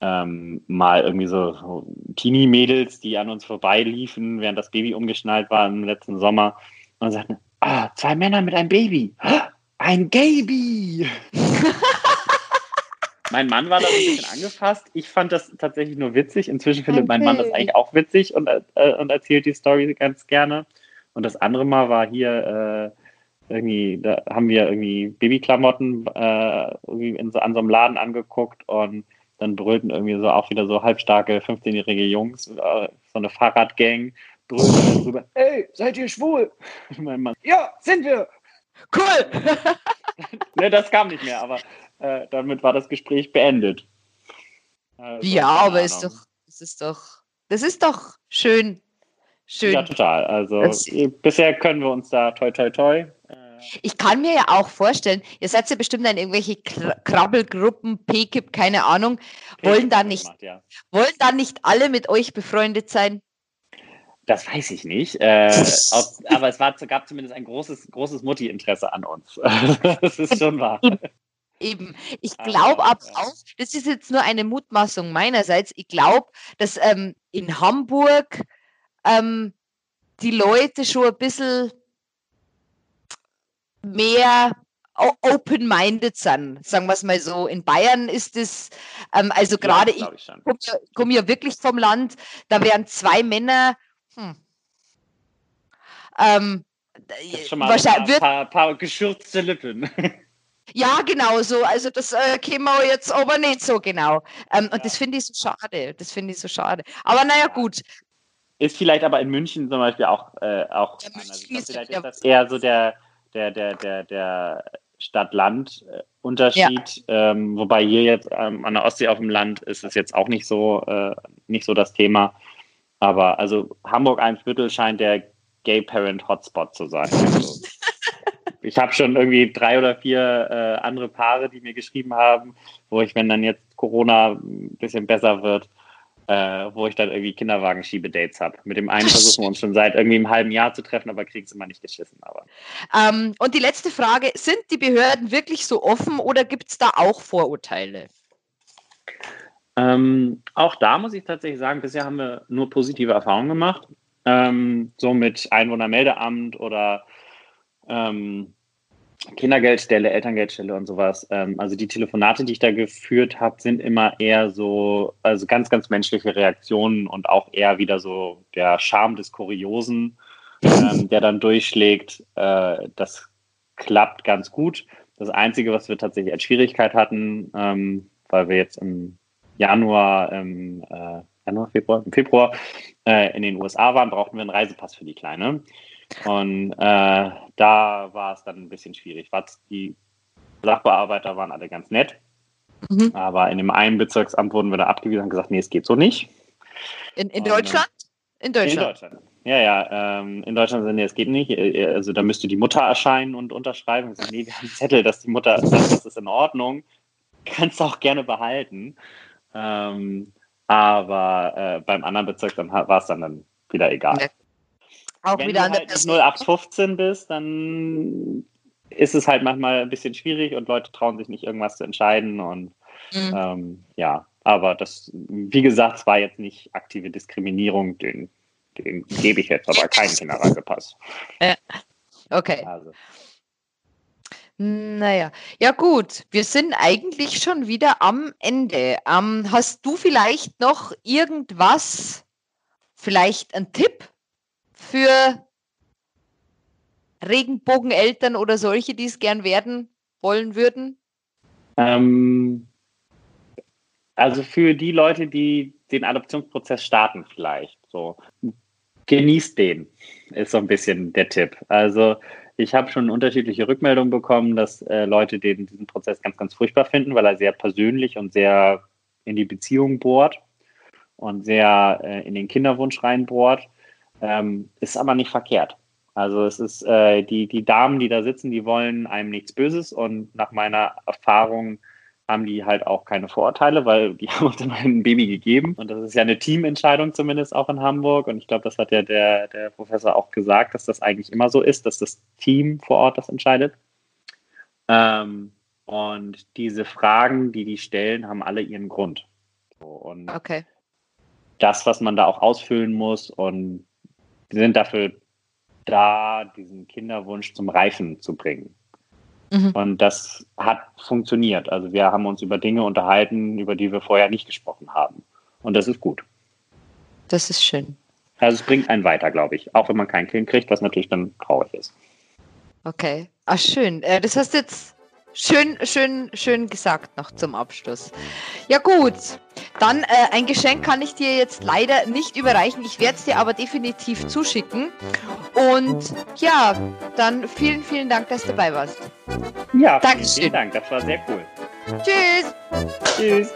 ähm, mal irgendwie so, Teenie-Mädels, die an uns vorbeiliefen, während das Baby umgeschnallt war im letzten Sommer und sagten, ah, zwei Männer mit einem Baby, ein Baby. [LAUGHS] mein Mann war da ein bisschen angefasst. Ich fand das tatsächlich nur witzig. Inzwischen findet okay. mein Mann das eigentlich auch witzig und, äh, und erzählt die Story ganz gerne. Und das andere Mal war hier äh, irgendwie, da haben wir irgendwie Babyklamotten äh, irgendwie in so, an so einem Laden angeguckt und dann brüllten irgendwie so auch wieder so halbstarke 15-jährige Jungs, äh, so eine Fahrradgang, brüllten drüber, ey, seid ihr schwul? [LAUGHS] mein Mann, ja, sind wir. Cool! [LAUGHS] ne, das kam nicht mehr, aber äh, damit war das Gespräch beendet. Also, ja, aber ist doch, das ist doch, das ist doch schön, Schön. Ja, total. Also das, bisher können wir uns da toi toi toi. Äh, ich kann mir ja auch vorstellen, ihr seid ja bestimmt in irgendwelche Krabbelgruppen, PKIP, keine Ahnung. Wollen da nicht, gemacht, ja. wollen da nicht alle mit euch befreundet sein? Das weiß ich nicht. Äh, [LAUGHS] ob, aber es war, gab zumindest ein großes, großes Mutti-Interesse an uns. [LAUGHS] das ist schon wahr. Eben. Ich glaube aber auch, das ist jetzt nur eine Mutmaßung meinerseits, ich glaube, dass ähm, in Hamburg ähm, die Leute schon ein bisschen mehr open-minded sind, sagen wir es mal so. In Bayern ist es, ähm, also gerade ja, ich, ich komme ja, komm ja, wirklich vom Land, da wären zwei Männer, hm, ähm, mal ein paar, paar, paar geschürzte Lippen. [LAUGHS] Ja, genau so. Also das äh, käme wir jetzt aber nicht so genau. Ähm, ja. Und das finde ich so schade. Das finde ich so schade. Aber naja, gut. Ist vielleicht aber in München zum Beispiel auch, äh, auch ja, anders. Glaub, vielleicht ist das eher so der, der, der, der, der Stadt-Land-Unterschied. Ja. Ähm, wobei hier jetzt ähm, an der Ostsee auf dem Land ist es jetzt auch nicht so, äh, nicht so das Thema. Aber also Hamburg-Eimsbüttel scheint der Gay-Parent-Hotspot zu sein. Also, [LAUGHS] ich habe schon irgendwie drei oder vier äh, andere Paare, die mir geschrieben haben, wo ich, wenn dann jetzt Corona ein bisschen besser wird, äh, wo ich dann irgendwie Kinderwagen-Schiebe-Dates habe. Mit dem einen versuchen wir uns schon seit irgendwie einem halben Jahr zu treffen, aber kriegen es immer nicht geschissen. Aber. Ähm, und die letzte Frage, sind die Behörden wirklich so offen oder gibt es da auch Vorurteile? Ähm, auch da muss ich tatsächlich sagen, bisher haben wir nur positive Erfahrungen gemacht. Ähm, so mit Einwohnermeldeamt oder ähm, Kindergeldstelle, Elterngeldstelle und sowas. Ähm, also die Telefonate, die ich da geführt habe, sind immer eher so, also ganz, ganz menschliche Reaktionen und auch eher wieder so der Charme des Kuriosen, ähm, [LAUGHS] der dann durchschlägt. Äh, das klappt ganz gut. Das Einzige, was wir tatsächlich als Schwierigkeit hatten, ähm, weil wir jetzt im Januar, im äh, Januar, Februar, im Februar äh, in den USA waren, brauchten wir einen Reisepass für die Kleine. Und äh, da war es dann ein bisschen schwierig. Die Sachbearbeiter waren alle ganz nett, mhm. aber in dem einen Bezirksamt wurden wir da abgewiesen und gesagt, nee, es geht so nicht. In, in Deutschland? In Deutschland. In Deutschland. Ja, ja, ähm, in Deutschland sind nee, es geht nicht. Äh, also da müsste die Mutter erscheinen und unterschreiben und sagen, nee, wir haben einen Zettel, dass die Mutter sagt, das ist in Ordnung. Kannst du auch gerne behalten. Ähm, aber äh, beim anderen Bezirk war es dann, dann wieder egal. Auch Wenn wieder du halt 0815 bist, dann ist es halt manchmal ein bisschen schwierig und Leute trauen sich nicht irgendwas zu entscheiden und mhm. ähm, ja, aber das, wie gesagt, es war jetzt nicht aktive Diskriminierung, den, den gebe ich jetzt aber keinen Kinderreisepass. Ja. Okay. Also. Naja, ja gut, wir sind eigentlich schon wieder am Ende. Ähm, hast du vielleicht noch irgendwas, vielleicht ein Tipp für Regenbogeneltern oder solche, die es gern werden wollen würden? Ähm, also für die Leute, die den Adoptionsprozess starten vielleicht, so genießt den, ist so ein bisschen der Tipp. Also ich habe schon unterschiedliche Rückmeldungen bekommen, dass äh, Leute den, diesen Prozess ganz, ganz furchtbar finden, weil er sehr persönlich und sehr in die Beziehung bohrt und sehr äh, in den Kinderwunsch reinbohrt. Ähm, ist aber nicht verkehrt. Also es ist äh, die, die Damen, die da sitzen, die wollen einem nichts Böses und nach meiner Erfahrung haben die halt auch keine Vorurteile, weil die [LAUGHS] haben uns immer ein Baby gegeben. Und das ist ja eine Teamentscheidung zumindest auch in Hamburg. Und ich glaube, das hat ja der, der Professor auch gesagt, dass das eigentlich immer so ist, dass das Team vor Ort das entscheidet. Ähm, und diese Fragen, die die stellen, haben alle ihren Grund. So, und okay. das, was man da auch ausfüllen muss und die sind dafür da, diesen Kinderwunsch zum Reifen zu bringen. Mhm. Und das hat funktioniert. Also wir haben uns über Dinge unterhalten, über die wir vorher nicht gesprochen haben. Und das ist gut. Das ist schön. Also es bringt einen weiter, glaube ich. Auch wenn man kein Kind kriegt, was natürlich dann traurig ist. Okay. Ach, schön. Äh, das hast jetzt Schön, schön, schön gesagt noch zum Abschluss. Ja gut, dann äh, ein Geschenk kann ich dir jetzt leider nicht überreichen. Ich werde es dir aber definitiv zuschicken. Und ja, dann vielen, vielen Dank, dass du dabei warst. Ja, Dankeschön. vielen Dank. Das war sehr cool. Tschüss. Tschüss.